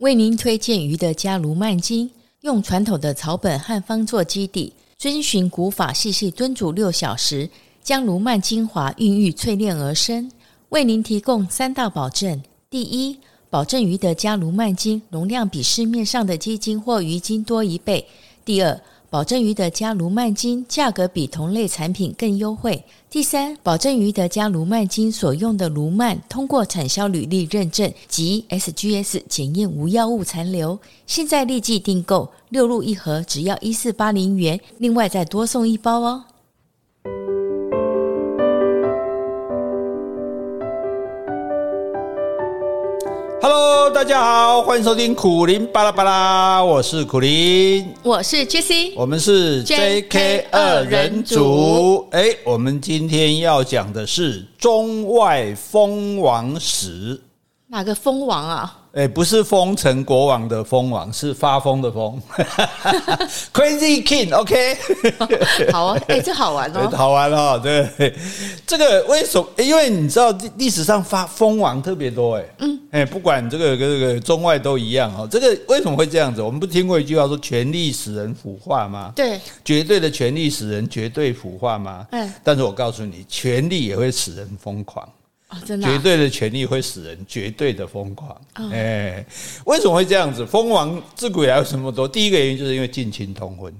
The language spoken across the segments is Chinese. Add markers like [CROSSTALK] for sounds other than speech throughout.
为您推荐鱼的加卢曼金，用传统的草本汉方做基底，遵循古法细细炖煮六小时，将卢曼精华孕育淬炼而生，为您提供三大保证：第一，保证鱼的加卢曼金容量比市面上的鸡精或鱼精多一倍；第二，保证鱼的加卢曼金价格比同类产品更优惠。第三，保证鱼的加卢曼金所用的卢曼通过产销履历认证及 SGS 检验无药物残留。现在立即订购，六入一盒，只要一四八零元，另外再多送一包哦。Hello，大家好，欢迎收听苦林巴拉巴拉，我是苦林，我是 JC，我们是 JK 二人组。哎，我们今天要讲的是中外蜂王史，哪个蜂王啊？哎，不是封城国王的封王，是发疯的疯，[LAUGHS] Crazy King，OK，[LAUGHS] okay? 好啊，哎，这好玩哦，[LAUGHS] 好玩哦，对，这个为什么？因为你知道历史上发封王特别多，哎，嗯，哎，不管这个这个中外都一样哦。这个为什么会这样子？我们不听过一句话说“权力使人腐化”吗？对，绝对的权力使人绝对腐化吗？嗯，但是我告诉你，权力也会使人疯狂。哦真的啊、绝对的权力会使人绝对的疯狂。哎、欸，为什么会这样子？蜂王自古以来有什么多？第一个原因就是因为近亲通婚。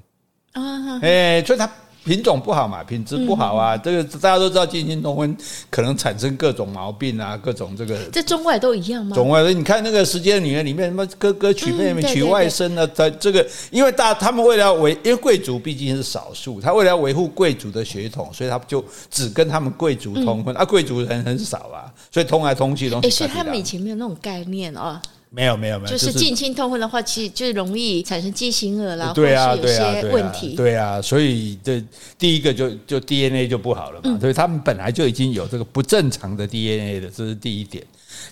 啊，哎，所以他。品种不好嘛，品质不好啊，这个大家都知道，近亲通婚可能产生各种毛病啊，各种这个。这中外都一样吗？中外，你看那个《时间的女人》里面，什么哥哥娶妹妹、娶外甥啊，在这个，因为大他们为了要维，因为贵族毕竟是少数，他为了要维护贵族的血统，所以他就只跟他们贵族通婚啊，贵族人很少啊，所以通来通去都。哎，所以他们以前没有那种概念啊。没有没有没有，就是近亲通婚的话，其实就容易产生畸形儿啦，对啊，有些问题。对啊，所以这第一个就就 DNA 就不好了嘛，所以他们本来就已经有这个不正常的 DNA 的，这是第一点。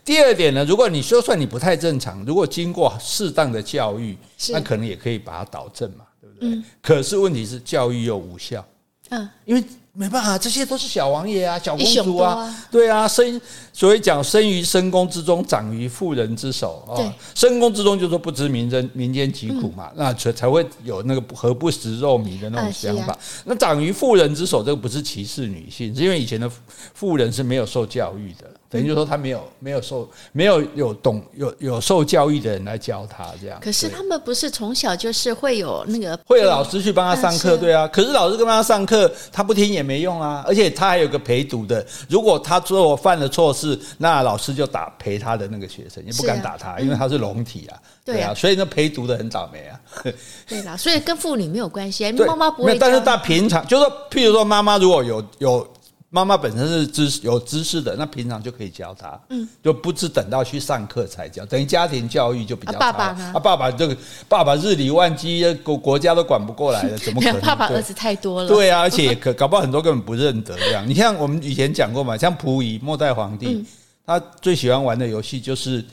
第二点呢，如果你说算你不太正常，如果经过适当的教育，那可能也可以把它导正嘛，对不对？可是问题是教育又无效，嗯，因为。没办法，这些都是小王爷啊，小公主啊，啊对啊，生所以讲生于深宫之中，长于妇人之手啊。对深宫之中就是说不知民间民间疾苦嘛，嗯、那才才会有那个何不食肉糜的那种想法。啊啊、那长于妇人之手，这个不是歧视女性，是因为以前的妇人是没有受教育的。等于就是说，他没有没有受没有有懂有有受教育的人来教他这样。可是他们不是从小就是会有那个会有老师去帮他上课，对啊。可是老师跟他上课，他不听也没用啊。而且他还有个陪读的，如果他做犯了错事，那老师就打陪他的那个学生，也不敢打他，因为他是龙体啊。对啊，所以那陪读的很倒霉啊。[LAUGHS] 对啦，所以跟妇女没有关系，妈妈不会。但是他平常就是说，譬如说妈妈如果有有。妈妈本身是知识有知识的，那平常就可以教他，嗯，就不是等到去上课才教，等于家庭教育就比较差。啊，爸爸呢？啊，爸爸这个爸爸日理万机，国国家都管不过来了，怎么 [LAUGHS] 可能？爸爸儿子太多了。对啊，[LAUGHS] 而且可搞不好很多根本不认得这样。你像我们以前讲过嘛，像溥仪末代皇帝，他最喜欢玩的游戏就是。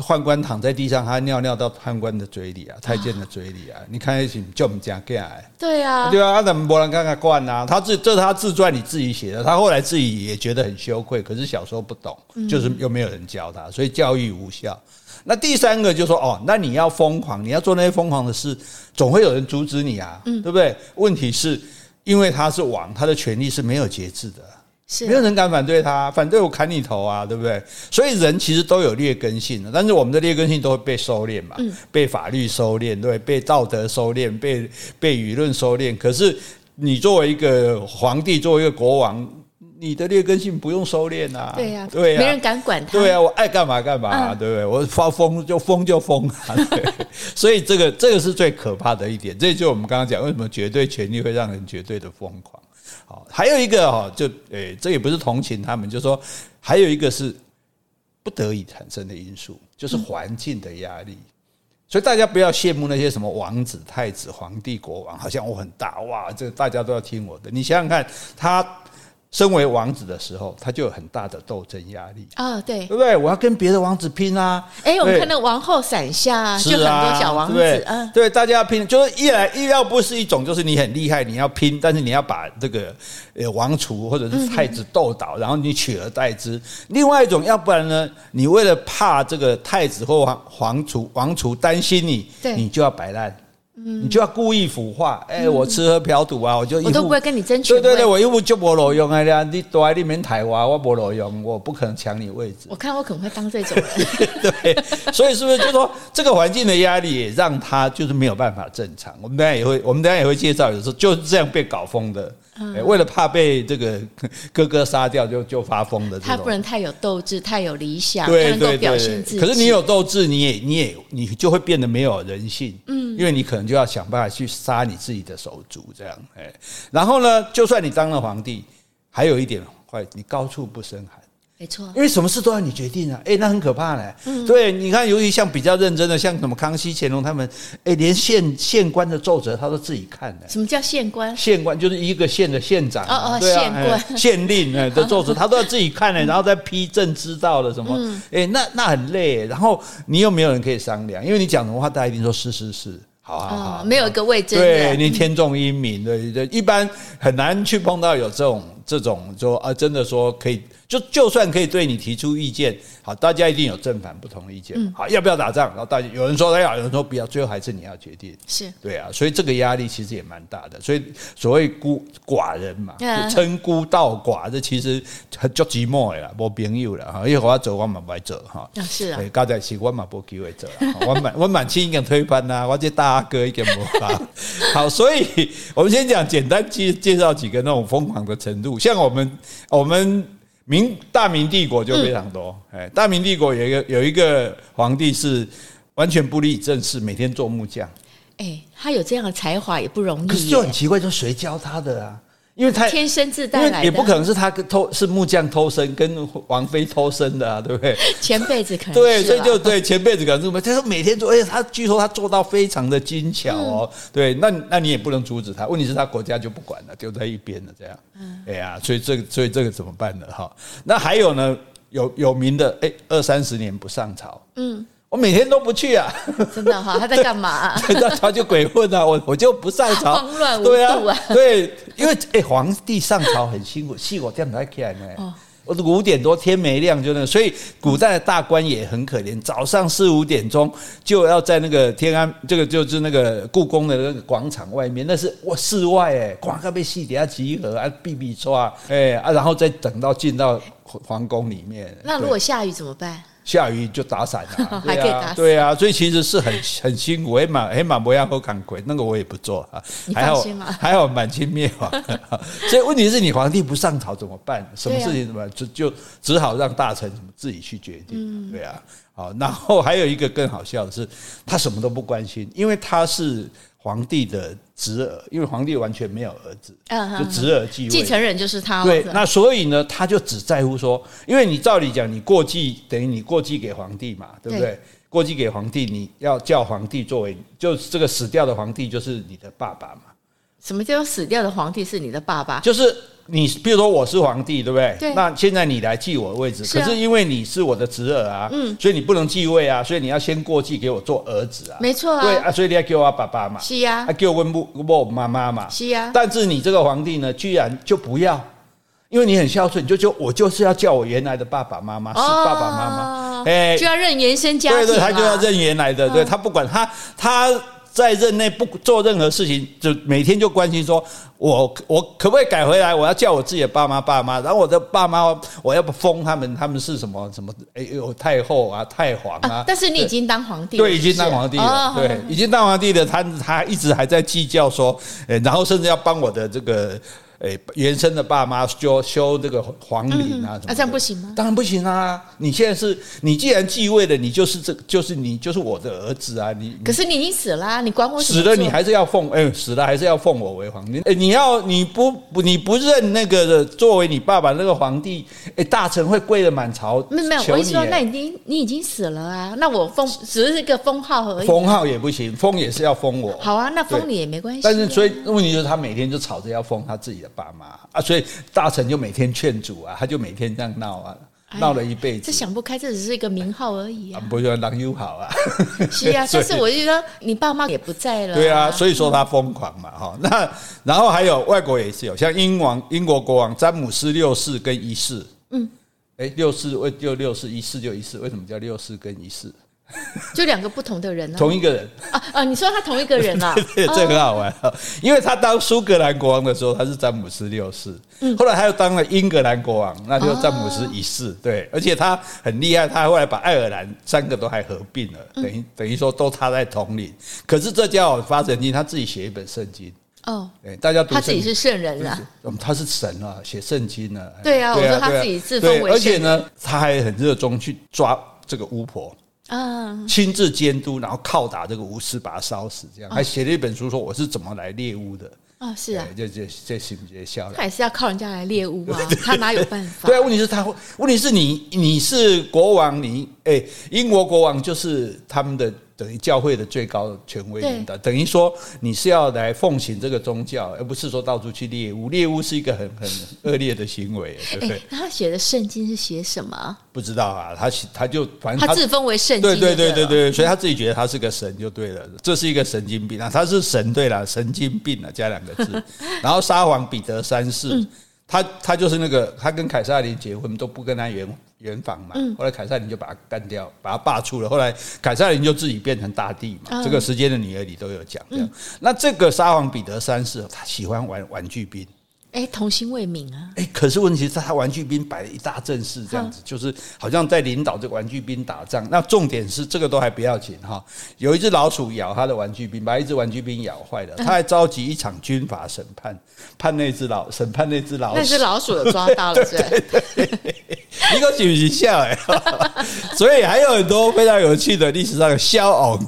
宦官躺在地上，他尿尿到宦官的嘴里啊，太监的嘴里啊！[LAUGHS] 你看一起就我们讲过来，对啊，对啊，他怎么不能看看惯啊？他自这是他自传里自己写的，他后来自己也觉得很羞愧，可是小时候不懂，就是又没有人教他，所以教育无效。那第三个就说哦，那你要疯狂，你要做那些疯狂的事，总会有人阻止你啊，对不对？问题是因为他是王，他的权力是没有节制的。是没有人敢反对他，反对我砍你头啊，对不对？所以人其实都有劣根性的，但是我们的劣根性都会被收敛嘛，被法律收敛，对，被道德收敛，被被舆论收敛。可是你作为一个皇帝，作为一个国王，你的劣根性不用收敛啊，对呀，对呀，没人敢管他，对啊，我爱干嘛干嘛，对不对？我发疯就疯就疯啊，[LAUGHS] 对。所以这个这个是最可怕的一点，这就是我们刚刚讲为什么绝对权力会让人绝对的疯狂。还有一个哈，就诶，这也不是同情他们，就说还有一个是不得已产生的因素，就是环境的压力。所以大家不要羡慕那些什么王子、太子、皇帝、国王，好像我很大哇，这大家都要听我的。你想想看，他身为王子的时候，他就有很大的斗争压力啊、哦，对，对不对？我要跟别的王子拼啊！哎，我们看到王后伞下、啊、就很多小王子，对，嗯、对，大家要拼，就是一来一要不是一种，就是你很厉害，你要拼，但是你要把这个呃王储或者是太子斗倒，嗯、然后你取而代之。另外一种，要不然呢，你为了怕这个太子或皇皇储王储担心你，对你就要摆烂。你就要故意腐化，哎，我吃喝嫖赌啊，我就一我都不会跟你争取。对对对，我一副就没路用啊，你躲在里面台湾，我没路用，我不可能抢你位置。我看我可能会当这种人。[LAUGHS] 对，所以是不是就说这个环境的压力也让他就是没有办法正常？我们等下也会，我们等下也会介绍，有时候就是这样被搞疯的。嗯、为了怕被这个 [LAUGHS] 哥哥杀掉就，就就发疯的。他不能太有斗志，太有理想，对对对，能够表现自己。可是你有斗志，你也你也你就会变得没有人性。嗯，因为你可能就要想办法去杀你自己的手足，这样。哎，然后呢，就算你当了皇帝，还有一点坏，你高处不胜寒。没错，因为什么事都要你决定啊！哎，那很可怕嘞。嗯，对，你看，由于像比较认真的，像什么康熙、乾隆他们，哎，连县县官的奏折他都自己看的。什么叫县官？县官就是一个县的县长。哦哦，县官、县令哎的奏折，他都要自己看呢，[LAUGHS] 然后再批正知道的什么。哎，那那很累。然后你又没有人可以商量，因为你讲什么话，大家一定说是是是。好啊，好，没有一个位置。对，你天纵英明，对对，一般很难去碰到有这种这种说啊，真的说可以。就就算可以对你提出意见，好，大家一定有正反不同的意见，好，要不要打仗？然后大家有人说要，有人说不要，最后还是你要决定。是对啊，所以这个压力其实也蛮大的。所以所谓孤寡人嘛，称孤道寡，这其实很足寂寞的啦，没朋友了哈。因为我要走，我嘛不爱走哈。是啊，刚才是我嘛没机会走，我满 [LAUGHS] 我满亲已经推翻啦，我这大阿哥已经无法。[LAUGHS] 好，所以我们先讲简单介介绍几个那种疯狂的程度，像我们我们。明大明帝国就非常多，哎、嗯，大明帝国有一个有一个皇帝是完全不理政事，每天做木匠。哎，他有这样的才华也不容易。可是就很奇怪，就谁教他的啊？因为他天生自带来的，也不可能是他偷是木匠偷生，跟王妃偷生的啊，对不对？[LAUGHS] 前辈子可能对，所以就对前辈子可能是？他说每天做，而且他据说他做到非常的精巧哦。嗯、对，那那你也不能阻止他。问题是他国家就不管了，丢在一边了，这样。嗯，哎呀，所以这个所以这个怎么办呢？哈，那还有呢？有有名的哎，二三十年不上朝。嗯。我每天都不去啊，真的哈？[LAUGHS] 他在干嘛、啊？他他就鬼混啊！我我就不上朝，慌乱无度啊！对，因为哎，皇帝上朝很辛苦，细我这样才起来呢。我五点多天没亮就那，所以古代的大官也很可怜，早上四五点钟就要在那个天安，这个就是那个故宫的那个广场外面，那是哇室外哎，广告被戏底下集合啊，比比刷哎啊，然后再等到进到皇宫里面。那如果下雨怎么办？下雨就打伞啊，[LAUGHS] 对啊，对啊，所以其实是很很辛苦，哎马哎嘛不要和赶鬼，那个我也不做啊，还好还好满清灭亡，[LAUGHS] 所以问题是你皇帝不上朝怎么办？什么事情怎么办？就就只好让大臣自己去决定，对啊，好，然后还有一个更好笑的是，他什么都不关心，因为他是。皇帝的侄儿，因为皇帝完全没有儿子，就侄儿继位，继承人就是他。对，那所以呢，他就只在乎说，因为你照理讲，你过继等于你过继给皇帝嘛，对不对？过继给皇帝，你要叫皇帝作为，就这个死掉的皇帝就是你的爸爸嘛。什么叫死掉的皇帝是你的爸爸？就是。你比如说我是皇帝，对不对？对。那现在你来继我的位置，可是因为你是我的侄儿啊，嗯，所以你不能继位啊，所以你要先过继给我做儿子啊。没错啊。对啊，所以你要给我爸爸嘛。是呀。啊，给我问不我妈妈嘛。是呀。但是你这个皇帝呢，居然就不要，因为你很孝顺，你就就我就是要叫我原来的爸爸妈妈是爸爸妈妈，哎，就要认原生家庭。对对，他就要认原来的，对他不管他他。在任内不做任何事情，就每天就关心说，我我可不可以改回来？我要叫我自己的爸妈爸妈，然后我的爸妈我要不封他们，他们是什么什么？哎呦，太后啊，太皇啊，啊。但是你已经当皇帝了，对，已经当皇帝了，对，已经当皇帝了。他他一直还在计较说，然后甚至要帮我的这个。哎，原生的爸妈修修这个皇陵啊什么？那这样不行吗？当然不行啊！你现在是你既然继位了，你就是这，就是你就是我的儿子啊！你可是你已经死了啊，你管我死了，你还是要奉哎，死了还是要奉我为皇帝。哎，你要你不不你不认那个的作为你爸爸那个皇帝，哎，大臣会跪了满朝。没有没有，我跟你说，那已经你已经死了啊！那我封只是一个封号而已。封号也不行，封也是要封我。好啊，那封你也没关系。但是所以问题就是他每天就吵着要封他自己的。爸妈啊，所以大臣就每天劝阻啊，他就每天这样闹啊。闹了一辈子，这想不开，这只是一个名号而已啊！不是狼友好啊，[LAUGHS] 是啊，[LAUGHS] 但是我就觉得你爸妈也不在了，对啊，所以说他疯狂嘛，哈。那然后还有外国也是有，像英王、英国国王詹姆斯六世跟一世，嗯，哎，六世为就六世，一世就一世，为什么叫六世跟一世？[LAUGHS] 就两个不同的人呢？同一个人啊啊！你说他同一个人啊？[LAUGHS] 对，这很好玩，因为他当苏格兰国王的时候，他是詹姆斯六世，后来他又当了英格兰国王，那就詹姆斯一世。对，而且他很厉害，他后来把爱尔兰三个都还合并了，等于等于说都插在统领。可是这家伙发神经，他自己写一本圣经哦，对，大家他自己是圣人啊，他是神啊，写圣经啊。对啊，我说他自己自封为圣，而且呢，他还很热衷去抓这个巫婆。啊！亲自监督，然后拷打这个巫师，把他烧死，这样还写了一本书，说我是怎么来猎巫的啊？是啊，这这这行不行？他也是要靠人家来猎巫啊，[LAUGHS] 他哪有办法？对啊，问题是他，问题是你你是国王，你哎，英国国王就是他们的。等于教会的最高权威领导，等于说你是要来奉行这个宗教，而不是说到处去猎物。猎物是一个很很恶劣的行为，对不对？欸、他写的圣经是写什么？不知道啊，他他就反正他，他自封为圣经，对对对对对，所以他自己觉得他是个神就对了。这是一个神经病啊，他是神对了，神经病啊，加两个字。[LAUGHS] 然后沙皇彼得三世，嗯、他他就是那个，他跟凯撒琳结婚都不跟他圆。圆房嘛，后来凯撒琳就把他干掉，把他罢黜了。后来凯撒琳就自己变成大帝嘛。这个时间的女儿里都有讲这样。那这个沙皇彼得三世，他喜欢玩玩具兵。哎，童心未泯啊！哎，可是问题是，他玩具兵摆了一大阵势，这样子，就是好像在领导这个玩具兵打仗。那重点是，这个都还不要紧哈。有一只老鼠咬他的玩具兵，把一只玩具兵咬坏了。他还召集一场军法审判，判那只老审判那只老鼠。那只老鼠有抓到了，[LAUGHS] 是吧？一个形形象哎，[LAUGHS] 所以还有很多非常有趣的历史上的笑偶，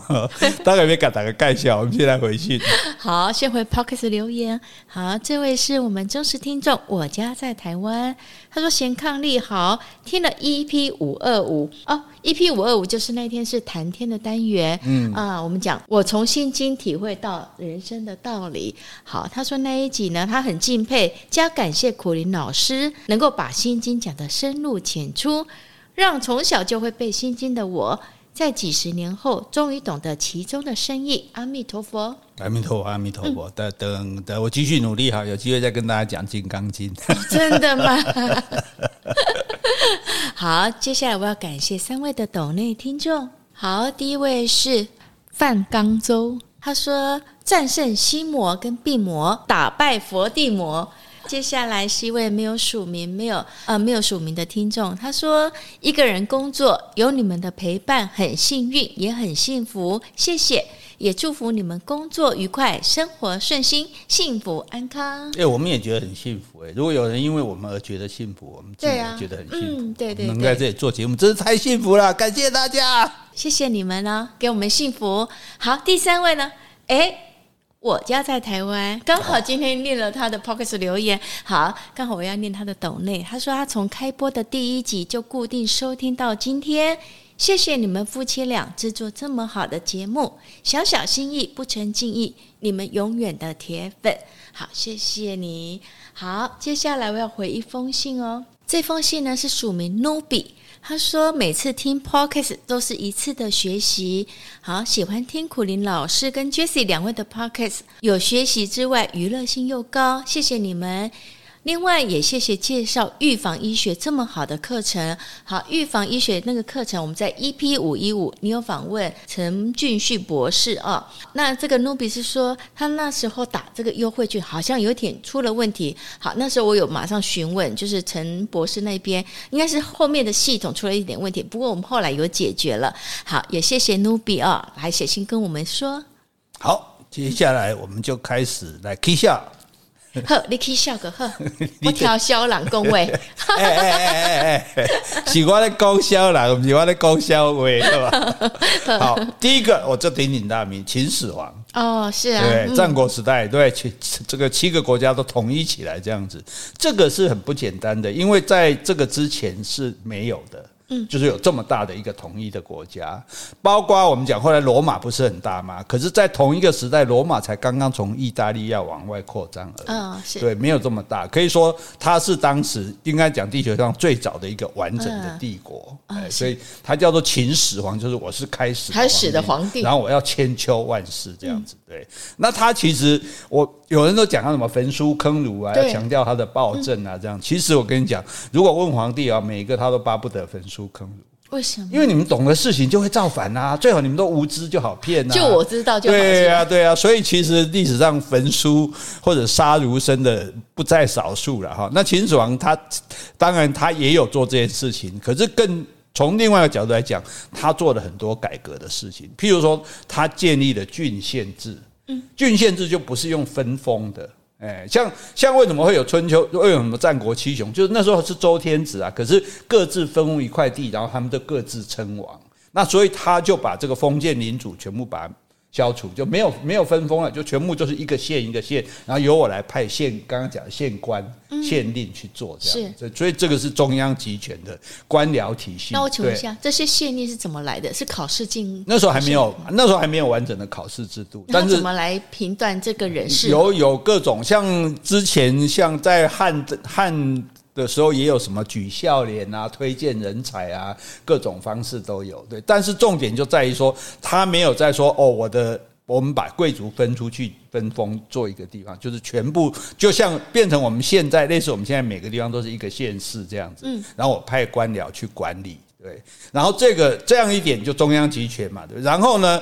大概没敢打个盖笑。我们现在回去。好，先回 Pocket 留言。好，这位是我们忠实听众，我家在台湾。他说：“贤伉俪好，听了 EP 五二五哦，EP 五二五就是那天是谈天的单元。嗯啊，我们讲我从心经体会到人生的道理。好，他说那一集呢，他很敬佩加感谢苦苓老师能够把心经讲得深入浅出，让从小就会背心经的我。”在几十年后，终于懂得其中的深意。阿弥陀佛，阿弥陀佛，阿弥陀佛。等等等，我继续努力哈，有机会再跟大家讲《金刚经》。[LAUGHS] 真的吗？[LAUGHS] 好，接下来我要感谢三位的斗内听众。好，第一位是范刚洲，他说战胜心魔跟病魔，打败佛地魔。接下来是一位没有署名、没有呃没有署名的听众，他说：“一个人工作有你们的陪伴，很幸运，也很幸福，谢谢，也祝福你们工作愉快，生活顺心，幸福安康。”哎，我们也觉得很幸福哎。如果有人因为我们而觉得幸福，我们自己也觉得很幸福。嗯、对对对，能在这里做节目，真是太幸福了，感谢大家，谢谢你们呢，给我们幸福。好，第三位呢？哎。我家在台湾，刚好今天念了他的 Podcast 留言，好，刚好我要念他的抖内。他说他从开播的第一集就固定收听到今天，谢谢你们夫妻俩制作这么好的节目，小小心意不成敬意，你们永远的铁粉。好，谢谢你。好，接下来我要回一封信哦，这封信呢是署名 Nubi。他说：“每次听 Podcast 都是一次的学习，好喜欢听苦林老师跟 Jessie 两位的 Podcast，有学习之外，娱乐性又高，谢谢你们。”另外也谢谢介绍预防医学这么好的课程。好，预防医学那个课程，我们在 EP 五一五，你有访问陈俊旭博士啊、哦。那这个努比是说，他那时候打这个优惠券好像有点出了问题。好，那时候我有马上询问，就是陈博士那边应该是后面的系统出了一点问题，不过我们后来有解决了。好，也谢谢努比啊，来写信跟我们说。好，接下来我们就开始来 K 下。[LAUGHS] 呵，你可以笑个呵，[LAUGHS] 我挑小人恭维。[LAUGHS] 哎哎哎哎哎，是我的讲小人，不是我的讲小话，是吧？好，第一个我就鼎鼎大名秦始皇。哦，是啊，对，战国时代，对，七这个七个国家都统一起来这样子，这个是很不简单的，因为在这个之前是没有的。嗯，就是有这么大的一个统一的国家，包括我们讲后来罗马不是很大吗？可是，在同一个时代，罗马才刚刚从意大利要往外扩张而已，嗯，是。对，没有这么大，可以说它是当时应该讲地球上最早的一个完整的帝国，嗯。哦，所以它叫做秦始皇，就是我是开始开始的皇帝，然后我要千秋万世这样子，对。那他其实我有人都讲他什么焚书坑儒啊，要强调他的暴政啊，这样。其实我跟你讲，如果问皇帝啊，每一个他都巴不得焚书坑儒。为什么？因为你们懂的事情就会造反啊，最好你们都无知就好骗啊。就我知道就好。对啊，对啊。所以其实历史上焚书或者杀儒生的不在少数了哈。那秦始皇他当然他也有做这件事情，可是更从另外一个角度来讲，他做了很多改革的事情。譬如说，他建立了郡县制。嗯，郡县制就不是用分封的。哎，像像为什么会有春秋？为什么战国七雄？就是那时候是周天子啊，可是各自分一块地，然后他们都各自称王。那所以他就把这个封建领主全部把。消除就没有没有分封了，就全部就是一个县一个县，然后由我来派县，刚刚讲的县官、县令去做这样。是，所以这个是中央集权的官僚体系。那我请问一下，这些县令是怎么来的？是考试进？那时候还没有，那时候还没有完整的考试制度。但是怎么来评断这个人是？有有各种，像之前像在汉汉。的时候也有什么举孝廉啊、推荐人才啊，各种方式都有。对，但是重点就在于说，他没有在说哦，我的我们把贵族分出去分封做一个地方，就是全部就像变成我们现在类似我们现在每个地方都是一个县市这样子。嗯，然后我派官僚去管理，对，然后这个这样一点就中央集权嘛，对，然后呢？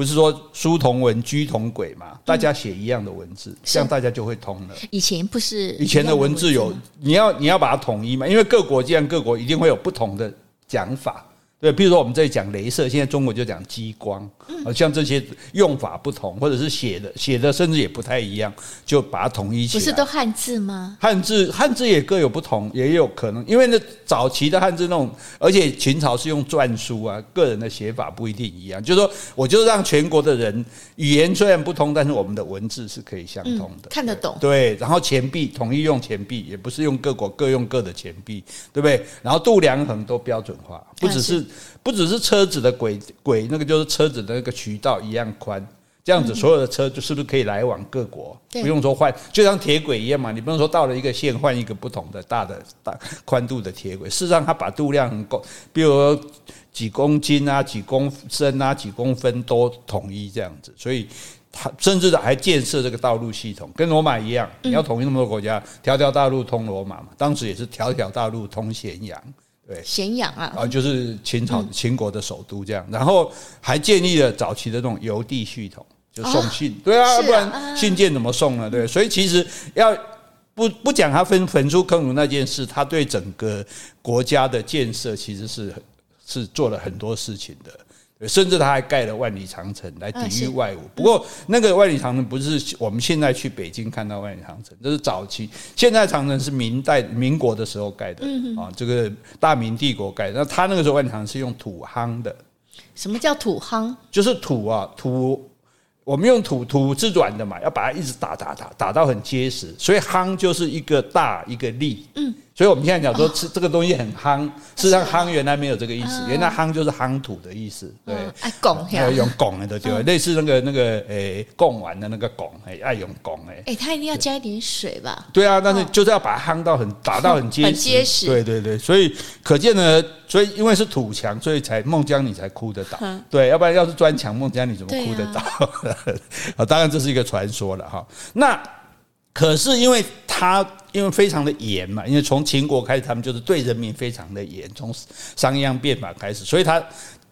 不是说书同文，居同轨嘛？大家写一样的文字，这样大家就会通了。以前不是以前的文字有，你要你要把它统一嘛？因为各国既然各国一定会有不同的讲法。对，比如说我们这里讲镭射，现在中国就讲激光，像这些用法不同，或者是写的写的甚至也不太一样，就把它统一起来。不是都汉字吗？汉字汉字也各有不同，也有可能，因为那早期的汉字那种，而且秦朝是用篆书啊，个人的写法不一定一样。就是说，我就让全国的人语言虽然不通，但是我们的文字是可以相通的，看得懂。对，然后钱币统一用钱币，也不是用各国各用各的钱币，对不对？然后度量衡都标准化，不只是。不只是车子的轨轨，那个就是车子的那个渠道一样宽，这样子所有的车就是不是可以来往各国？不用说换，就像铁轨一样嘛。你不能说到了一个线换一个不同的大的大宽度的铁轨。事实上，它把度量很够，比如说几公斤啊、几公升啊、几公分都统一这样子。所以，它甚至还建设这个道路系统，跟罗马一样。你要统一那么多国家，条条大路通罗马嘛。当时也是条条大路通咸阳。对，咸阳啊，啊，就是秦朝秦国的首都这样，然后还建立了早期的这种邮递系统，就送信，对啊，不然信件怎么送呢？对，所以其实要不不讲他焚焚书坑儒那件事，他对整个国家的建设其实是是做了很多事情的。甚至他还盖了万里长城来抵御外侮。不过那个万里长城不是我们现在去北京看到万里长城，这是早期。现在长城是明代民国的时候盖的啊，这个大明帝国盖的。那他那个时候万里长城是用土夯的。什么叫土夯？就是土啊土。我们用土土是软的嘛，要把它一直打打打打到很结实，所以夯就是一个大一个力。嗯。所以我们现在讲说吃这个东西很夯，事实上夯原来没有这个意思，原来夯就是夯土的意思。对，爱拱，要用拱的对，类似那个那个诶贡丸的那个拱，诶爱用拱诶。诶，它一定要加一点水吧？对啊，但是就是要把它夯到很打到很结实。[LAUGHS] 很结实。对对对，所以可见呢，所以因为是土墙，所以才孟姜女才哭得倒。对，要不然要是砖墙，孟姜女怎么哭得倒？[LAUGHS] 啊，当然这是一个传说了哈。那。可是因为他因为非常的严嘛，因为从秦国开始，他们就是对人民非常的严，从商鞅变法开始，所以他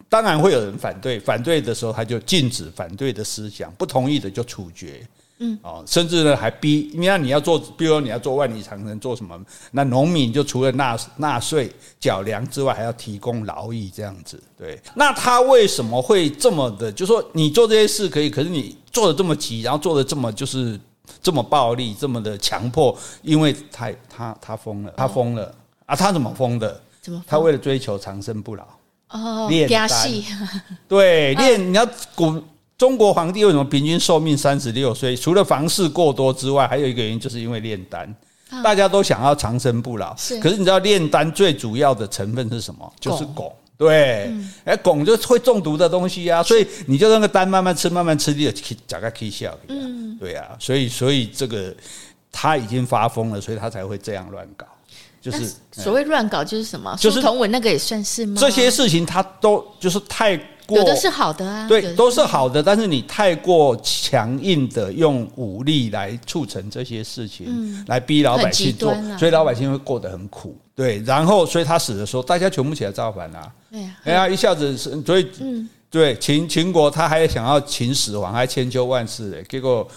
当然会有人反对，反对的时候他就禁止反对的思想，不同意的就处决，嗯，哦，甚至呢还逼，你看你要做，比如说你要做万里长城，做什么？那农民就除了纳纳税缴粮之外，还要提供劳役这样子，对。那他为什么会这么的？就说你做这些事可以，可是你做的这么急，然后做的这么就是。这么暴力，这么的强迫，因为他他他疯了，他疯了啊！他怎么疯的？怎么？他为了追求长生不老哦，炼丹。[LAUGHS] 对，炼你要古中国皇帝为什么平均寿命三十六岁？除了房事过多之外，还有一个原因就是因为炼丹。大家都想要长生不老。是，可是你知道炼丹最主要的成分是什么？就是汞。对，哎，汞就会中毒的东西啊，所以你就那个丹慢慢吃，慢慢吃，你就加个 K 笑。嗯，对啊，所以所以这个他已经发疯了，所以他才会这样乱搞。就是所谓乱搞就是什么？就是同文那个也算是吗？这些事情他都就是太过，有的是好的啊，对，都是好的，但是你太过强硬的用武力来促成这些事情，嗯，来逼老百姓做，所以老百姓会过得很苦。对，然后所以他死的时候，大家全部起来造反啊！对呀，哎呀，一下子是，所以，嗯，对，秦秦国他还想要秦始皇，还千秋万世的，结果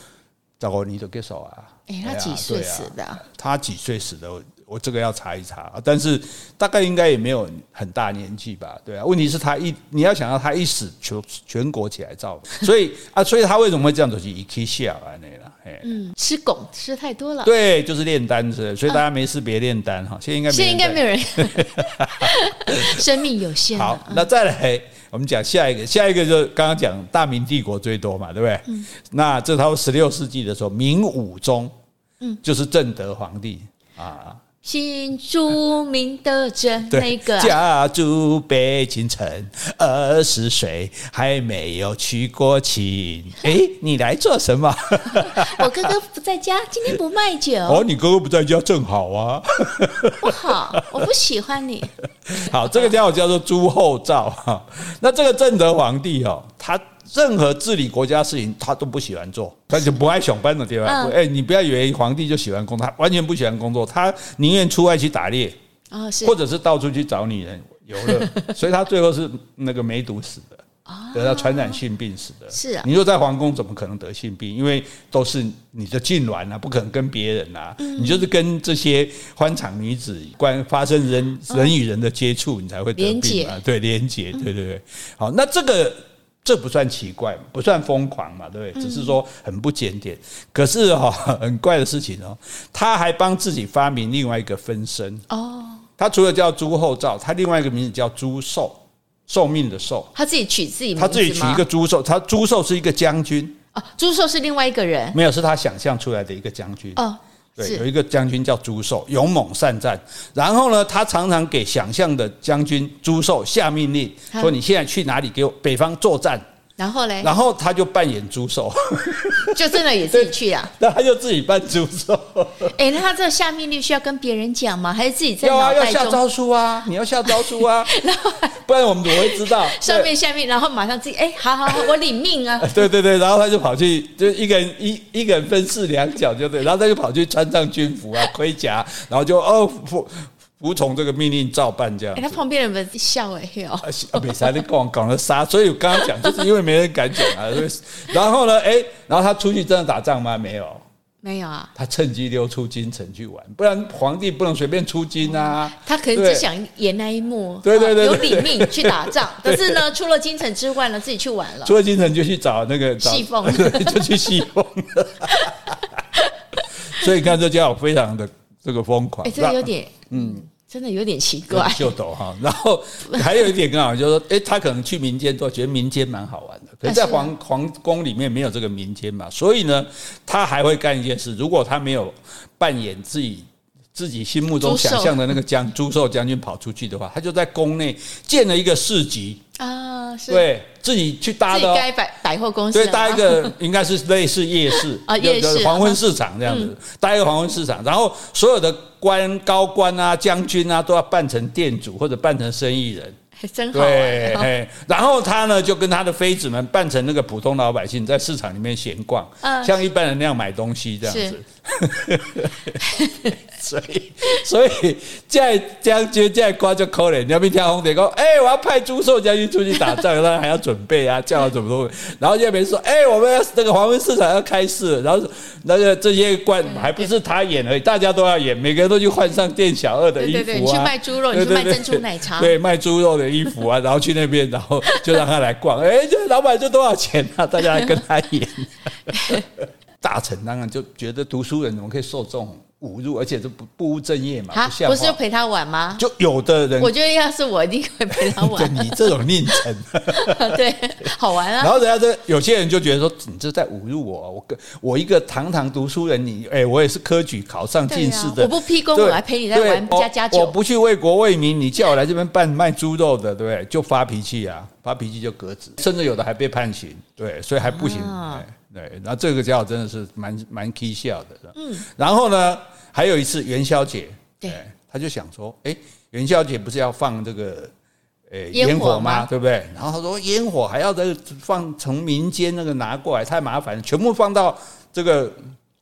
找个你都给手啊！哎，他几岁死的？他几岁死的？我这个要查一查，但是大概应该也没有很大年纪吧？对啊，问题是他一你要想到他一死，全全国起来造，所以啊，所以他为什么会这样子？一气下来那了，嗯，吃汞吃太多了，对，就是炼丹是，所以大家没事别炼丹哈。现在应该现在应该没有人，[LAUGHS] 生命有限。好，那再来我们讲下一个，下一个就刚刚讲大明帝国最多嘛，对不对？嗯，那这套十六世纪的时候，明武宗，嗯，就是正德皇帝啊。新著名的这那个、啊、家住北京城，二十岁还没有娶过亲。哎，你来做什么？[LAUGHS] 我哥哥不在家，今天不卖酒。[LAUGHS] 哦，你哥哥不在家，正好啊。[LAUGHS] 不好，我不喜欢你。好，这个家伙叫做朱厚照哈。那这个正德皇帝哦，他。任何治理国家事情，他都不喜欢做，他就不爱上班的，地方？哎，你不要以为皇帝就喜欢工作，他完全不喜欢工作，他宁愿出外去打猎啊，或者是到处去找女人游乐，[LAUGHS] 所以他最后是那个梅毒死的，得到传染性病死的。是啊，你说在皇宫怎么可能得性病？因为都是你的痉挛啊，不可能跟别人啊，你就是跟这些欢场女子关发生人人与人的接触，你才会得病啊。对，连结，对对对。好，那这个。这不算奇怪，不算疯狂嘛，对不对？只是说很不检点。可是哈，[LAUGHS] 很怪的事情哦，他还帮自己发明另外一个分身哦。他除了叫朱厚照，他另外一个名字叫朱寿，寿命的寿。他自己取自己名字，他自己取一个朱寿，他朱寿是一个将军哦，朱寿是另外一个人，没有，是他想象出来的一个将军哦。对，有一个将军叫朱寿，勇猛善战。然后呢，他常常给想象的将军朱寿下命令，说：“你现在去哪里？给我北方作战。”然后嘞，然后他就扮演猪手，[LAUGHS] 就真的也自己去啊？[LAUGHS] 那他就自己扮猪手。哎，那他这个下命令需要跟别人讲吗？还是自己在？要啊，要下招书啊！你要下招书啊！[LAUGHS] 然后不然我们怎么会知道上面下面？然后马上自己哎，好好好，我领命啊！对对对，然后他就跑去，就一个人一一个人分饰两角，就对，然后他就跑去穿上军服啊，盔甲，然后就哦。服从这个命令照办，这样。哎，他旁边人们笑哎哟。啊，没啥，你讲讲了啥？所以我刚刚讲，就是因为没人敢讲啊。然后呢，哎，然后他出去真的打仗吗？没有，没有啊。他趁机溜出京城去玩，不然皇帝不能随便出京啊。他可能只想演那一幕，对对对，有领命去打仗，[LAUGHS] 但是呢，出了京城之外呢，自己去玩了。出了京城就去找那个戏凤，[LAUGHS] 就去戏凤。[LAUGHS] 所以你看这家伙非常的这个疯狂。哎，这个有点，嗯。真的有点奇怪，[LAUGHS] 秀逗哈。然后还有一点更好，就是说，[LAUGHS] 哎，他可能去民间都觉得民间蛮好玩的，可是在皇皇宫里面没有这个民间嘛，所以呢，他还会干一件事，如果他没有扮演自己自己心目中想象的那个将朱寿将军跑出去的话，他就在宫内建了一个市集啊，对，自己去搭的百百货公司，对，搭一个应该是类似夜市 [LAUGHS] 啊，夜市黄昏市场这样子，搭一个黄昏市场，然后所有的。官高官啊，将军啊，都要扮成店主或者扮成生意人，[LAUGHS] 真好玩。对，然后他呢，就跟他的妃子们扮成那个普通老百姓，在市场里面闲逛，像一般人那样买东西这样子。[LAUGHS] 所以，所以在将军在瓜就可怜，你要不听红点讲，哎，我要派朱寿将军出去打仗，那还要准备啊，叫他怎么都。然后这边说，哎，我们要那个黄昏市场要开市，然后那个这些官还不是他演而已，大家都要演，每个人都去换上店小二的衣服啊。对对对，你去卖猪肉，你去卖珍珠奶茶，对，卖猪肉的衣服啊，然后去那边，然后就让他来逛，哎，这老板就多少钱啊？大家来跟他演。[LAUGHS] 大臣当然就觉得读书人怎么可以受众侮辱，而且是不不务正业嘛，哈不不是就陪他玩吗？就有的人，我觉得要是我一定会陪他玩。[LAUGHS] 你这种佞臣，[LAUGHS] 对，好玩啊。然后人家这有些人就觉得说，你这在侮辱我，我我一个堂堂读书人，你哎，我也是科举考上进士的，我不批功，我来陪你在玩家家酒，我不去为国为民，你叫我来这边办卖猪肉的，对不对？就发脾气啊，发脾气就革职，甚至有的还被判刑，对，所以还不行。对，然后这个家伙真的是蛮蛮 k 笑的。嗯，然后呢，还有一次元宵节，对，他就想说，哎，元宵节不是要放这个，诶，烟火吗？对不对？然后他说，烟火还要再放从民间那个拿过来，太麻烦了，全部放到这个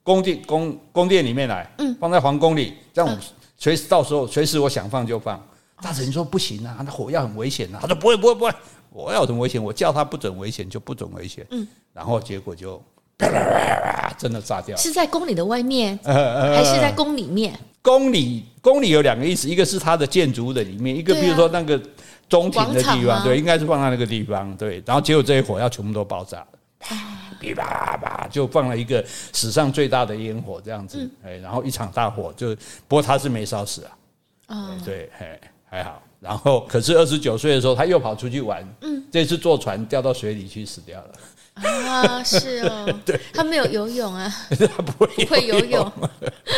宫殿宫宫殿里面来，嗯，放在皇宫里，这样随时到时候随时我想放就放。大臣说不行啊，那火药很危险啊。他说不会不会不会。我要怎么危险？我叫他不准危险就不准危险。嗯，然后结果就真的炸掉。是在宫里的外面，还是在宫里面？宫里宫里有两个意思，一个是它的建筑物的里面，一个比如说那个中庭的地方，对，应该是放在那个地方，对。然后结果这些火药全部都爆炸了，啪啪啪，就放了一个史上最大的烟火这样子。哎，然后一场大火就，不过他是没烧死啊。啊，对，还还好。然后，可是二十九岁的时候，他又跑出去玩。嗯，这次坐船掉到水里去死掉了。啊，是哦。[LAUGHS] 对，他没有游泳啊。[LAUGHS] 他不会不会游泳。